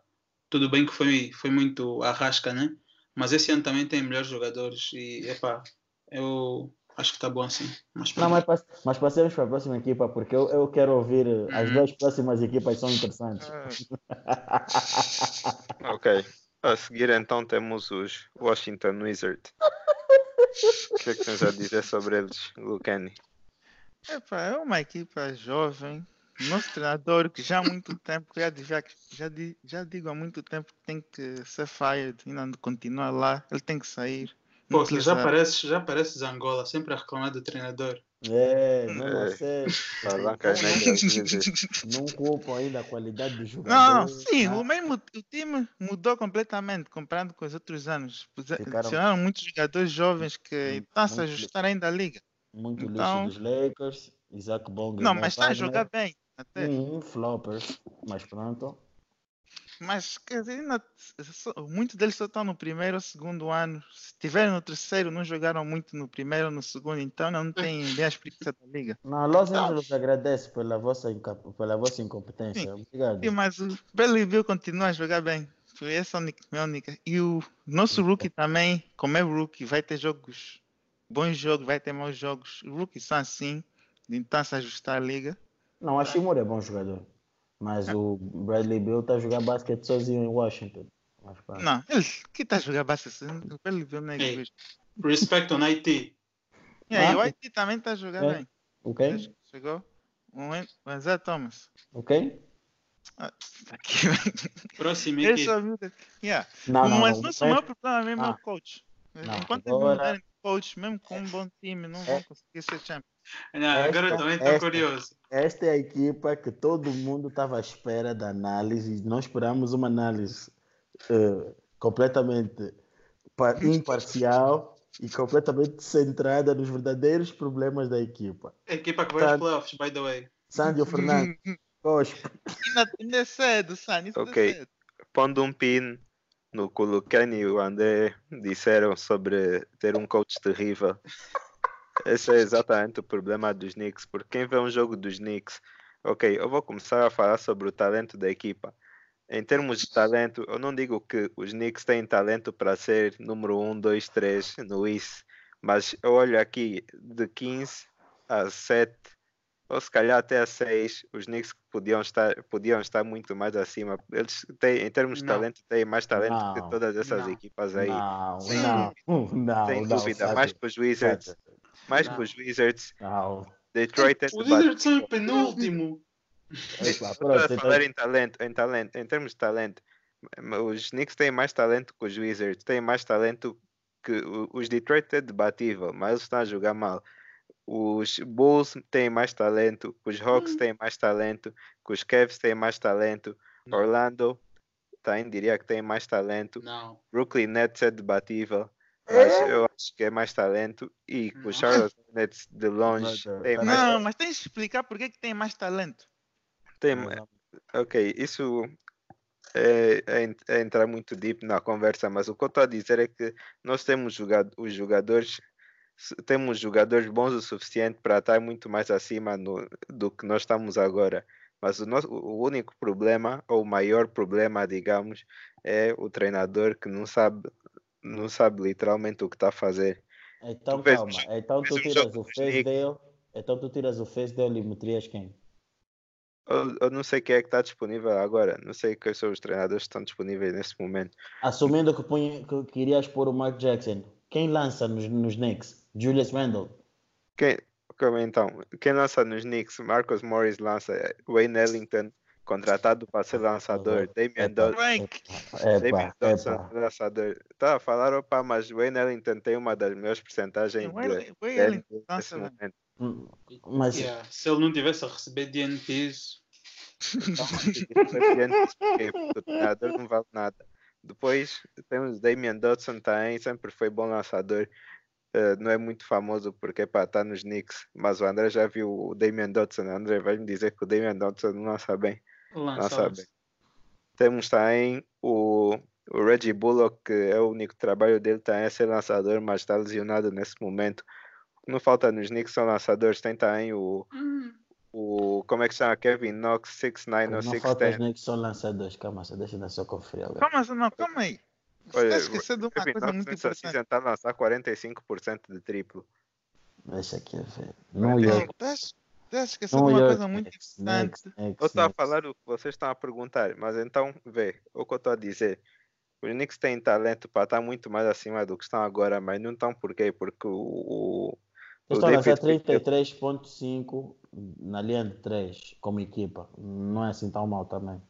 tudo bem que foi, foi muito arrasca, né? Mas esse ano também tem melhores jogadores. E, epá, eu acho que está bom assim. Mas, não, mas, mas passemos para a próxima equipa, porque eu, eu quero ouvir. Uhum. As duas próximas equipas são interessantes. ok. A seguir então temos os Washington Wizards. O que é que tens a dizer sobre eles, Lucani? É uma equipa jovem. Nosso treinador, que já há muito tempo, já, já, já, digo há muito tempo que tem que ser fired e não continuar lá. Ele tem que sair. Pô, já parece, já parece Angola, sempre a reclamar do treinador. É, É. assim. Alancas não, negras, vezes. não culpam ainda a qualidade do jogador. Não, não, sim, tá? o mesmo o time mudou completamente comparado com os outros anos. Adicionaram muitos jogadores jovens que Muito- estão a se ajustar ainda à liga. Muito Então- lixo dos Lakers, Isaac Bonga. Não, mas está a jogar bem. Até. Um floppers, mas pronto. Mas quer dizer, ainda, muitos deles só estão no primeiro ou segundo ano. Se tiverem no terceiro, não jogaram muito no primeiro ou no segundo, então não têm bem a experiência da liga. Não, Los Não. Angeles agradece pela vossa, pela vossa incompetência. Obrigado. Sim, mas o Bill continua a jogar bem. Foi essa a única, minha única. E o nosso rookie também, como é rookie, vai ter jogos, bons jogos, vai ter maus jogos. Os rookies são assim, então se ajustar à liga. Não, a Shimura é bom jogador. Mas o Bradley Bill está a jogar basquete sozinho em Washington. Mas, pá. Não, ele que está a jogar basquete, o Bradley Bill não é egoísta. Respect on IT. E aí, Ah. o IT também está a jogar É. bem. Ok? Chegou o Zé Thomas. Ok? Ah, tá aqui. Próximo equipe. Yeah. Não, não, Mas não. nosso maior problema mesmo é Ah. o coach. Não, Enquanto agora- eles não coach, mesmo com um bom time, não vão É. conseguir ser champion. Não, agora eu Esta- também estou esta- curioso. Esta é a equipa que todo mundo estava à espera da análise e nós esperamos uma análise eh, completamente pa- imparcial e completamente centrada nos verdadeiros problemas da equipa. A equipa que vai aos playoffs, by the way. Sândio Fernandes, Cospe, Ainda, é cedo, Sani. Isso Ok. é cedo. Pondo um pin no que o Lucani e o André disseram sobre ter um coach terrível. Esse é exatamente o problema dos Knicks, porque quem vê um jogo dos Knicks, ok, eu vou começar a falar sobre o talento da equipa. Em termos de talento, eu não digo que os Knicks têm talento para ser número 1, 2, 3 no East, mas eu olho aqui de 15 a 7, ou se calhar até a 6, os Knicks podiam estar, podiam estar muito mais acima. Eles têm, em termos de Não. talento, têm mais talento Não, que todas essas não. equipas aí. não, Sem não, não, Sem dúvida, mais que os Wizards. Mais Não. que os Wizards, Não. Detroit é Os Wizards são o penúltimo. Estou a pronto, então- falar em talento, em talento, em termos de talento. Os Knicks têm mais talento que os Wizards, têm mais talento que os Detroit é debatível, mas eles estão a jogar mal. Os Bulls têm mais talento, os Hawks têm mais talento, os Cavs têm mais talento. Orlando também diria que tem mais talento, Não. Brooklyn Nets é debatível, mas É? eu acho que é mais talento e Não. os Charlotte Hornets de longe Mas, têm tá mais Não, mas tens de explicar porque é que tem mais talento. tem, Mas, Ok, isso é, é é entrar muito deep na conversa, mas o que eu estou a dizer é que nós temos jogado, os jogadores, temos jogadores bons o suficiente para estar muito mais acima no- do que nós estamos agora. Mas o, nosso, o único problema, ou o maior problema, digamos, é o treinador que não sabe, não sabe literalmente o que está a fazer. Então Tu calma, então vês tu tiras o dos face Knicks. dele, então tu tiras o face dele e meterias quem? Eu, eu não sei quem é que está disponível agora, não sei quais são os treinadores que estão disponíveis nesse momento. Assumindo que, punha, que querias pôr o Mark Jackson, quem lança nos, nos Knicks? Julius Randle. Quem, então, quem lança nos Knicks? Marcus Morris lança, Wayne Ellington, contratado para ser lançador, Damian Epa. Dodson, Frank, Damian Epa, Dodson, epa. lançador. Tá a falar, opa, mas Wayne Ellington tem uma das melhores percentagens o de, Wayne- Wayne nesse bem. momento. Hum, Mas Yeah. Se ele não tivesse a receber DNPs, Então, porque o treinador não vale nada. Depois temos Damian Dodson também, sempre foi bom lançador. Eh, não é muito famoso porque pá, está nos Knicks, mas o André já viu o Damian Dodson. O André vai me dizer que o Damian Dodson não lança bem. Lança. Lança bem. Temos também o, o Reggie Bullock, que é o único trabalho dele também é ser lançador, mas está lesionado nesse momento. O que não falta nos Knicks são lançadores. Tem também o, Hum. o como é que chama? Kevin Knox, 6'9 ou não falta os 6'10. Knicks são lançadores. Calma, só deixa eu só conferir agora. Calma, não, calma aí. Você Olha, está esquecendo de uma Kevin coisa Knox muito importante. está a lançar 45% de triplo. Deixa aqui ver. Ter- York. Estás esquecendo de uma coisa muito importante. Knicks, Knicks, Eu estou a falar o que vocês estão a perguntar, mas então vê o que eu estou a dizer. Os Knicks têm talento para estar muito mais acima do que estão agora, mas não estão por quê? Porque o, o, o estão a lançar David Fischer- 33.5 na linha de 3 como equipa. Não é assim tão mal também.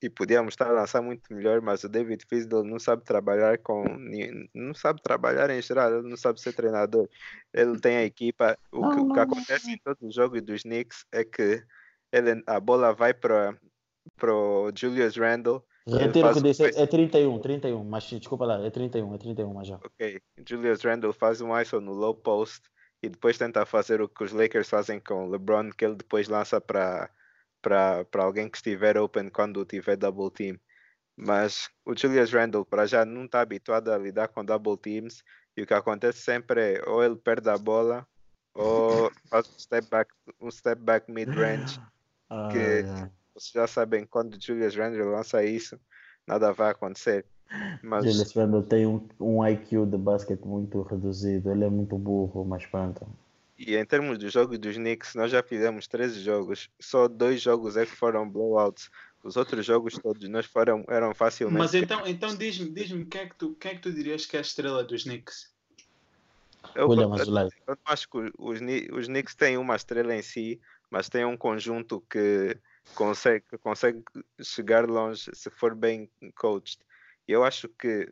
E podíamos estar a lançar muito melhor, mas o David Fizdle não sabe trabalhar com não sabe trabalhar em geral, ele não sabe ser treinador. Ele tem a equipa. O, Não, que, o que não, acontece em todos os jogos dos Knicks é que ele, a bola vai para para o Julius Randle. Retiro o que disse, é 31, 31, mas desculpa lá, é 31, é 31, mas já. ok. Julius Randle faz um ISO no low post e depois tenta fazer o que os Lakers fazem com o LeBron, que ele depois lança para para alguém que estiver open quando tiver double team. Mas o Julius Randle para já não está habituado a lidar com double teams e o que acontece sempre é ou ele perde a bola ou faz um step back, um step back mid range. Ah, Que-. Vocês já sabem quando o Julius Randle lança isso, nada vai acontecer. Mas Julius Randle tem um, um IQ de basquete muito reduzido, ele é muito burro, mas pronto. E em termos dos jogos dos Knicks, nós já fizemos 13 jogos, só dois jogos é que foram blowouts. Os outros jogos todos nós foram, eram facilmente. Mas então, então diz-me diz quem, é que tu, quem é que tu dirias que é a estrela dos Knicks? eu, William eu, Azulay. eu não acho que os, os Knicks têm uma estrela em si, mas têm um conjunto que consegue, que consegue chegar longe se for bem coached. E Eu acho que,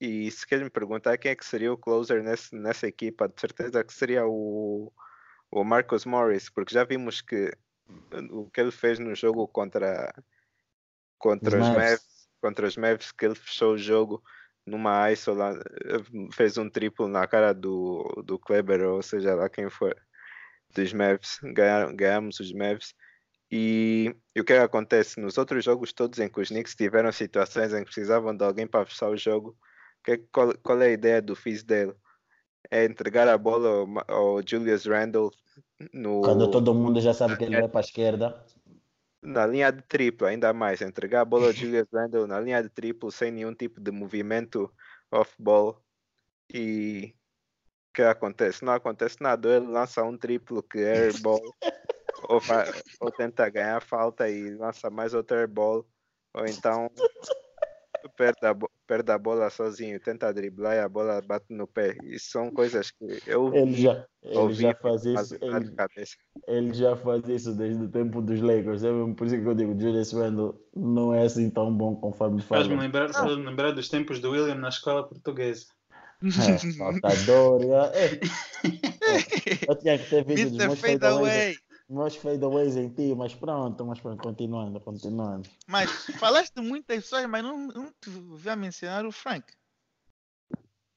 e se queres me perguntar quem é que seria o closer nesse, nessa equipa, de certeza que seria o, o Marcus Morris, porque já vimos que o que ele fez no jogo contra, contra Os os Mavs. Contra os Mavs, que ele fechou o jogo numa ISO lá, eh, fez um triplo na cara do, do Kleber, ou seja lá quem for, dos Mavs, ganhamos os Mavs. E, e o que é que acontece? Nos outros jogos todos em que os Knicks tiveram situações em que precisavam de alguém para fechar o jogo, que, qual, qual é a ideia do Fizz dele? É entregar a bola ao, ao Julius Randle no, Quando todo mundo já sabe que ele vai para a esquerda. na linha de triplo, ainda mais, entregar a bola ao Julius Randle na linha de triplo sem nenhum tipo de movimento off-ball e o que acontece? Não acontece nada, ele lança um triplo que é airball ou, fa- ou tenta ganhar falta e lança mais outro airball ou então perde a, bo- perde a bola sozinho, tenta driblar e a bola bate no pé. Isso são coisas que eu Ele já, ele ouvi, já faz isso. Ele, cabeça. ele já faz isso desde o tempo dos Lakers. É mesmo por isso que eu digo, Julius Randle não é assim tão bom conforme Faz-me falam. lembrar, faz lembrar dos tempos do William na escola portuguesa. É, faltador. É, é. Eu tinha que ter visto Mr. meus fadeaways, Fadeaway. Meus fadeaways em ti, mas pronto, mas pronto, continuando, continuando. Mas falaste muitas pessoas, mas não, não te vi a mencionar o Frank.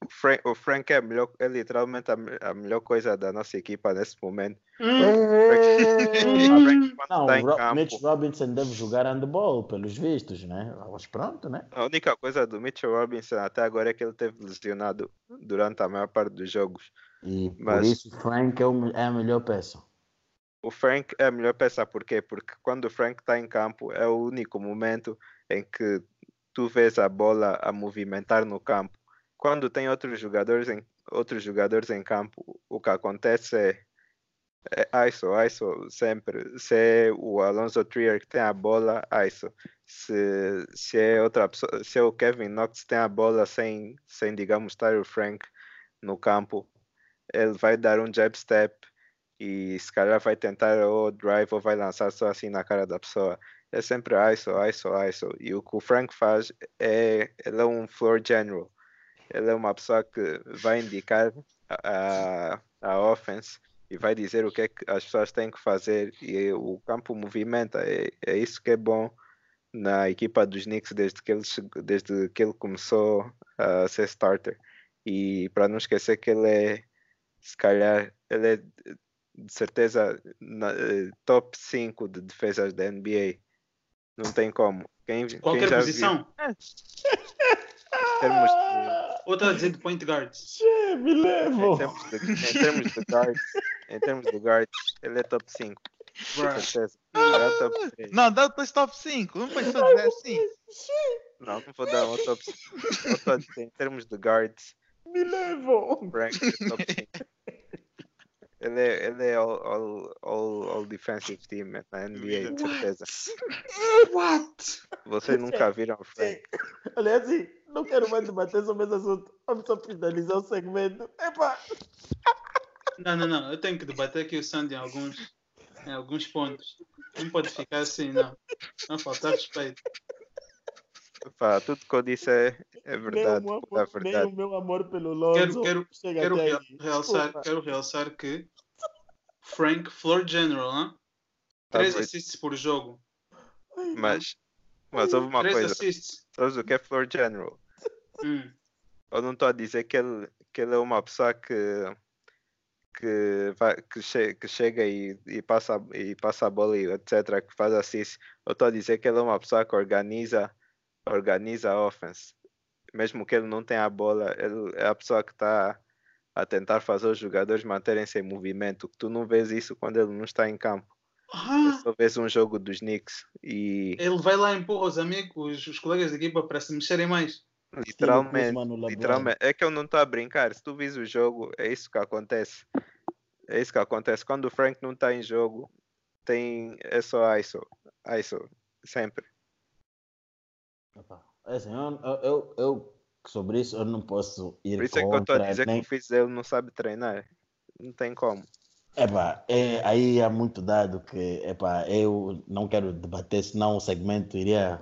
O Frank, o Frank é, a melhor, é literalmente a, a melhor coisa da nossa equipa nesse momento. O Frank, Não, em Ro- campo, Mitch Robinson deve jogar handball, pelos vistos, né? Mas pronto, né? a única coisa do Mitchell Robinson até agora é que ele teve lesionado durante a maior parte dos jogos. E por Mas- isso Frank é, o é a melhor peça. O Frank é a melhor peça, por quê? Porque quando o Frank está em campo é o único momento em que tu vês a bola a movimentar no campo. Quando tem outros jogadores em, outros jogadores em campo, o que acontece é, é ISO, ISO sempre. Se é o Alonso Trier que tem a bola, ISO. Se, se é outra pessoa, se é o Kevin Knox que tem a bola sem, sem digamos, estar o Frank no campo, ele vai dar um jab step e se calhar vai tentar ou drive ou vai lançar só assim na cara da pessoa. É sempre ISO, ISO, ISO. E o que o Frank faz é, ele é um floor general. Ele é uma pessoa que vai indicar a, a, offense e vai dizer o que é que as pessoas têm que fazer e o campo movimenta. É, é isso que é bom na equipa dos Knicks desde que ele, desde que ele começou a ser starter. E para não esquecer que ele é, se calhar, ele é de certeza na, eh, top 5 de defesas da NBA. Não tem como. Quem, quem Qualquer já posição. Viu, em termos de, Ou está a dizer de point guards. Che, me em levo! termos de, em termos de guards, em termos de guards, ele é top 5, Bruh. com certeza. Ele é top 3. Não, dá os top 5. Não pode só dizer assim. Não, não vou dar um top 5. Eu estou a dizer, em termos de guards, Me levo! Frank é top 5. Ele é, ele é all, all, all, all defensive team na NBA, de certeza. What? Vocês nunca viram o Frank. Olha assim, não quero mais debater sobre esse assunto. Vamos só finalizar o segmento. Epa! Não, não, não. Eu tenho que debater aqui o Sandy em alguns, em alguns pontos. Não pode ficar assim, não. Não faltar respeito. Pá, tudo que eu disse é, é verdade. nem, o pura meu, nem verdade. o meu amor pelo Quero, Lonzo quero, chega quero real- aí. realçar, quero realçar que Frank, floor general, hein? Tá três assists por jogo. Mas, mas houve uma três coisa. assists. Sabes o que é Floor General? Hum. Eu não estou a dizer que ele, que ele é uma pessoa que, que, vai, que, che- que chega e, e, passa, a- e passa a bola e etc. Que faz assist. Eu estou a dizer que ele é uma pessoa que organiza, organiza a offense. Mesmo que ele não tenha a bola, ele é a pessoa que está a tentar fazer os jogadores manterem-se em movimento. Tu não vês isso quando ele não está em campo. Ah, Só vês um jogo dos Knicks e ele vai lá e empurra os amigos, os colegas de equipa para se mexerem mais. literalmente. Literalmente, é que eu não estou a brincar. Se tu vis o jogo, é isso que acontece. É isso que acontece. Quando o Frank não está em jogo, tem é só ISO. ISO, sempre. É assim, eu, eu, eu, sobre isso eu não posso ir Por isso é que eu estou a dizer nem... que o Fizeu não sabe treinar. Não tem como. Epá, é, aí há muito dado que epá, eu não quero debater, senão o segmento iria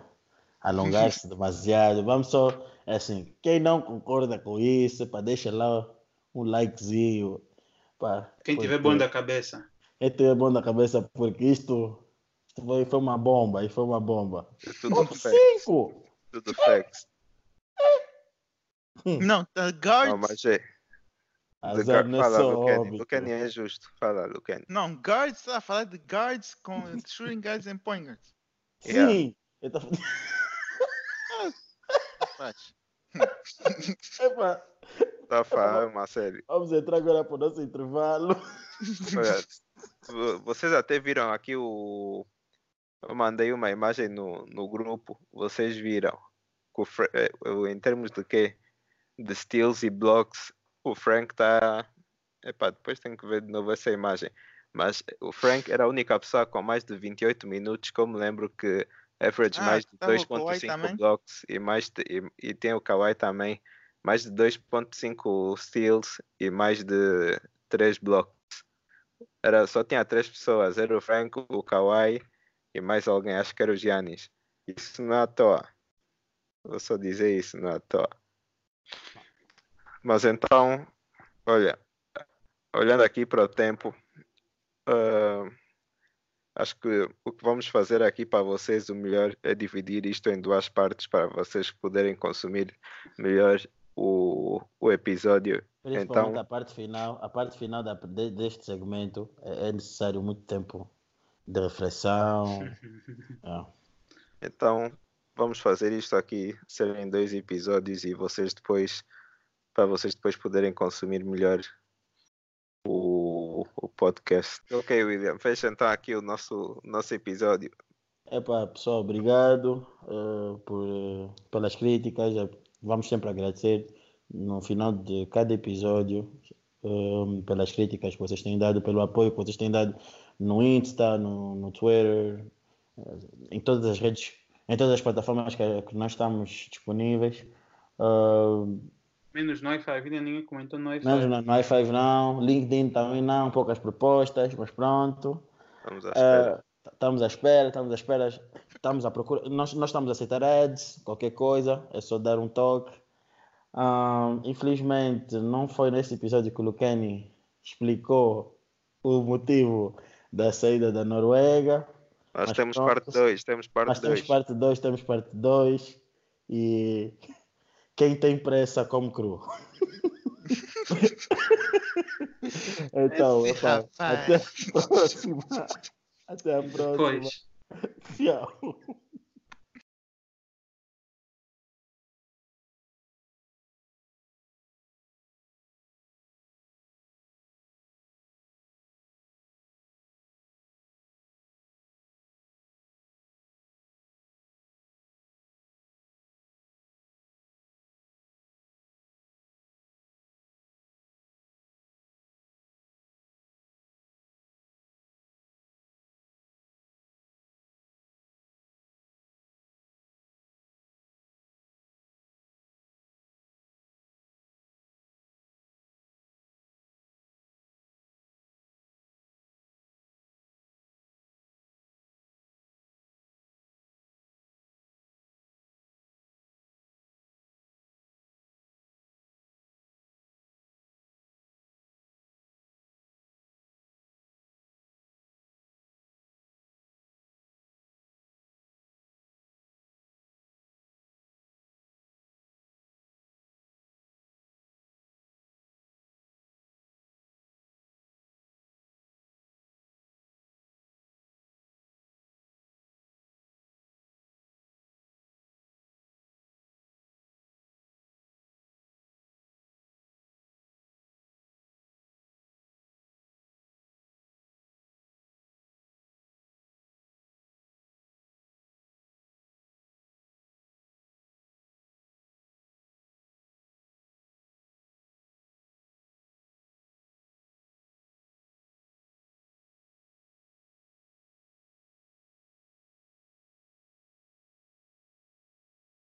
alongar-se demasiado. Vamos só, é assim, quem não concorda com isso, epá, deixa lá um likezinho. Epá, quem porque... tiver bom da cabeça. Quem tiver bom da cabeça, porque isto foi, foi uma bomba, e foi uma bomba. Tudo cinco to the facts. Não, the guards. Não, mas é. The guard, fala, Lucani. Lucani é justo. Fala, Lucani. Não, guards, tá falando de guards com shooting guards and point guards. Yeah. Sim. Eu tô... Epa. Tá falando uma série. Vamos entrar agora pro nosso intervalo. Vocês até viram aqui o eu mandei uma imagem no, no grupo, vocês viram. o- em termos de quê? De steals e blocks, o Frank está. Epá, depois tenho que ver de novo essa imagem. Mas o Frank era a única pessoa com mais de 28 minutos, que eu me lembro que average Ah, mais de tava o Kawhi 2.5 também? blocks e, mais de- e, e tem o Kawhi também, mais de 2.5 steals e mais de 3 blocks era, só tinha três pessoas, era o Franco, o Kawhi e mais alguém, acho que era o Giannis. Isso não é à toa. Vou só dizer isso, não é à toa. Mas então, olha, olhando aqui para o tempo, ah, acho que o que vamos fazer aqui para vocês, o melhor é dividir isto em duas partes para vocês poderem consumir melhor o, o episódio. Principalmente Então- a parte final, a parte final da- de- deste segmento é, é necessário muito tempo de reflexão. É. Então, vamos fazer isto aqui ser em dois episódios e vocês depois, para vocês depois poderem consumir melhor o, o podcast. Ok, William, fecha então aqui o nosso, nosso episódio. Epá, pessoal, obrigado eh, por, eh, pelas críticas. eh, Vamos sempre agradecer no final de cada episódio eh, pelas críticas que vocês têm dado, pelo apoio que vocês têm dado no Insta, no, no Twitter, eh, em todas as redes, em todas as plataformas que, que nós estamos disponíveis. Eh, Menos no Wi-Fi, ainda ninguém comentou no Wi-Fi. Não, no, no i5 não, LinkedIn também não, poucas propostas, mas pronto. Vamos à espera. Eh, estamos à espera, estamos à espera, estamos à procura. Nós, nós estamos a aceitar ads, qualquer coisa, é só dar um toque. Ah, infelizmente, não foi nesse episódio que o Lucani explicou o motivo da saída da Noruega. Nós temos pronto. parte 2, temos parte Mas temos 2. parte 2, temos parte 2 e quem tem pressa come cru. então, rapaz. até a próxima. Até a próxima. Pois. Tchau.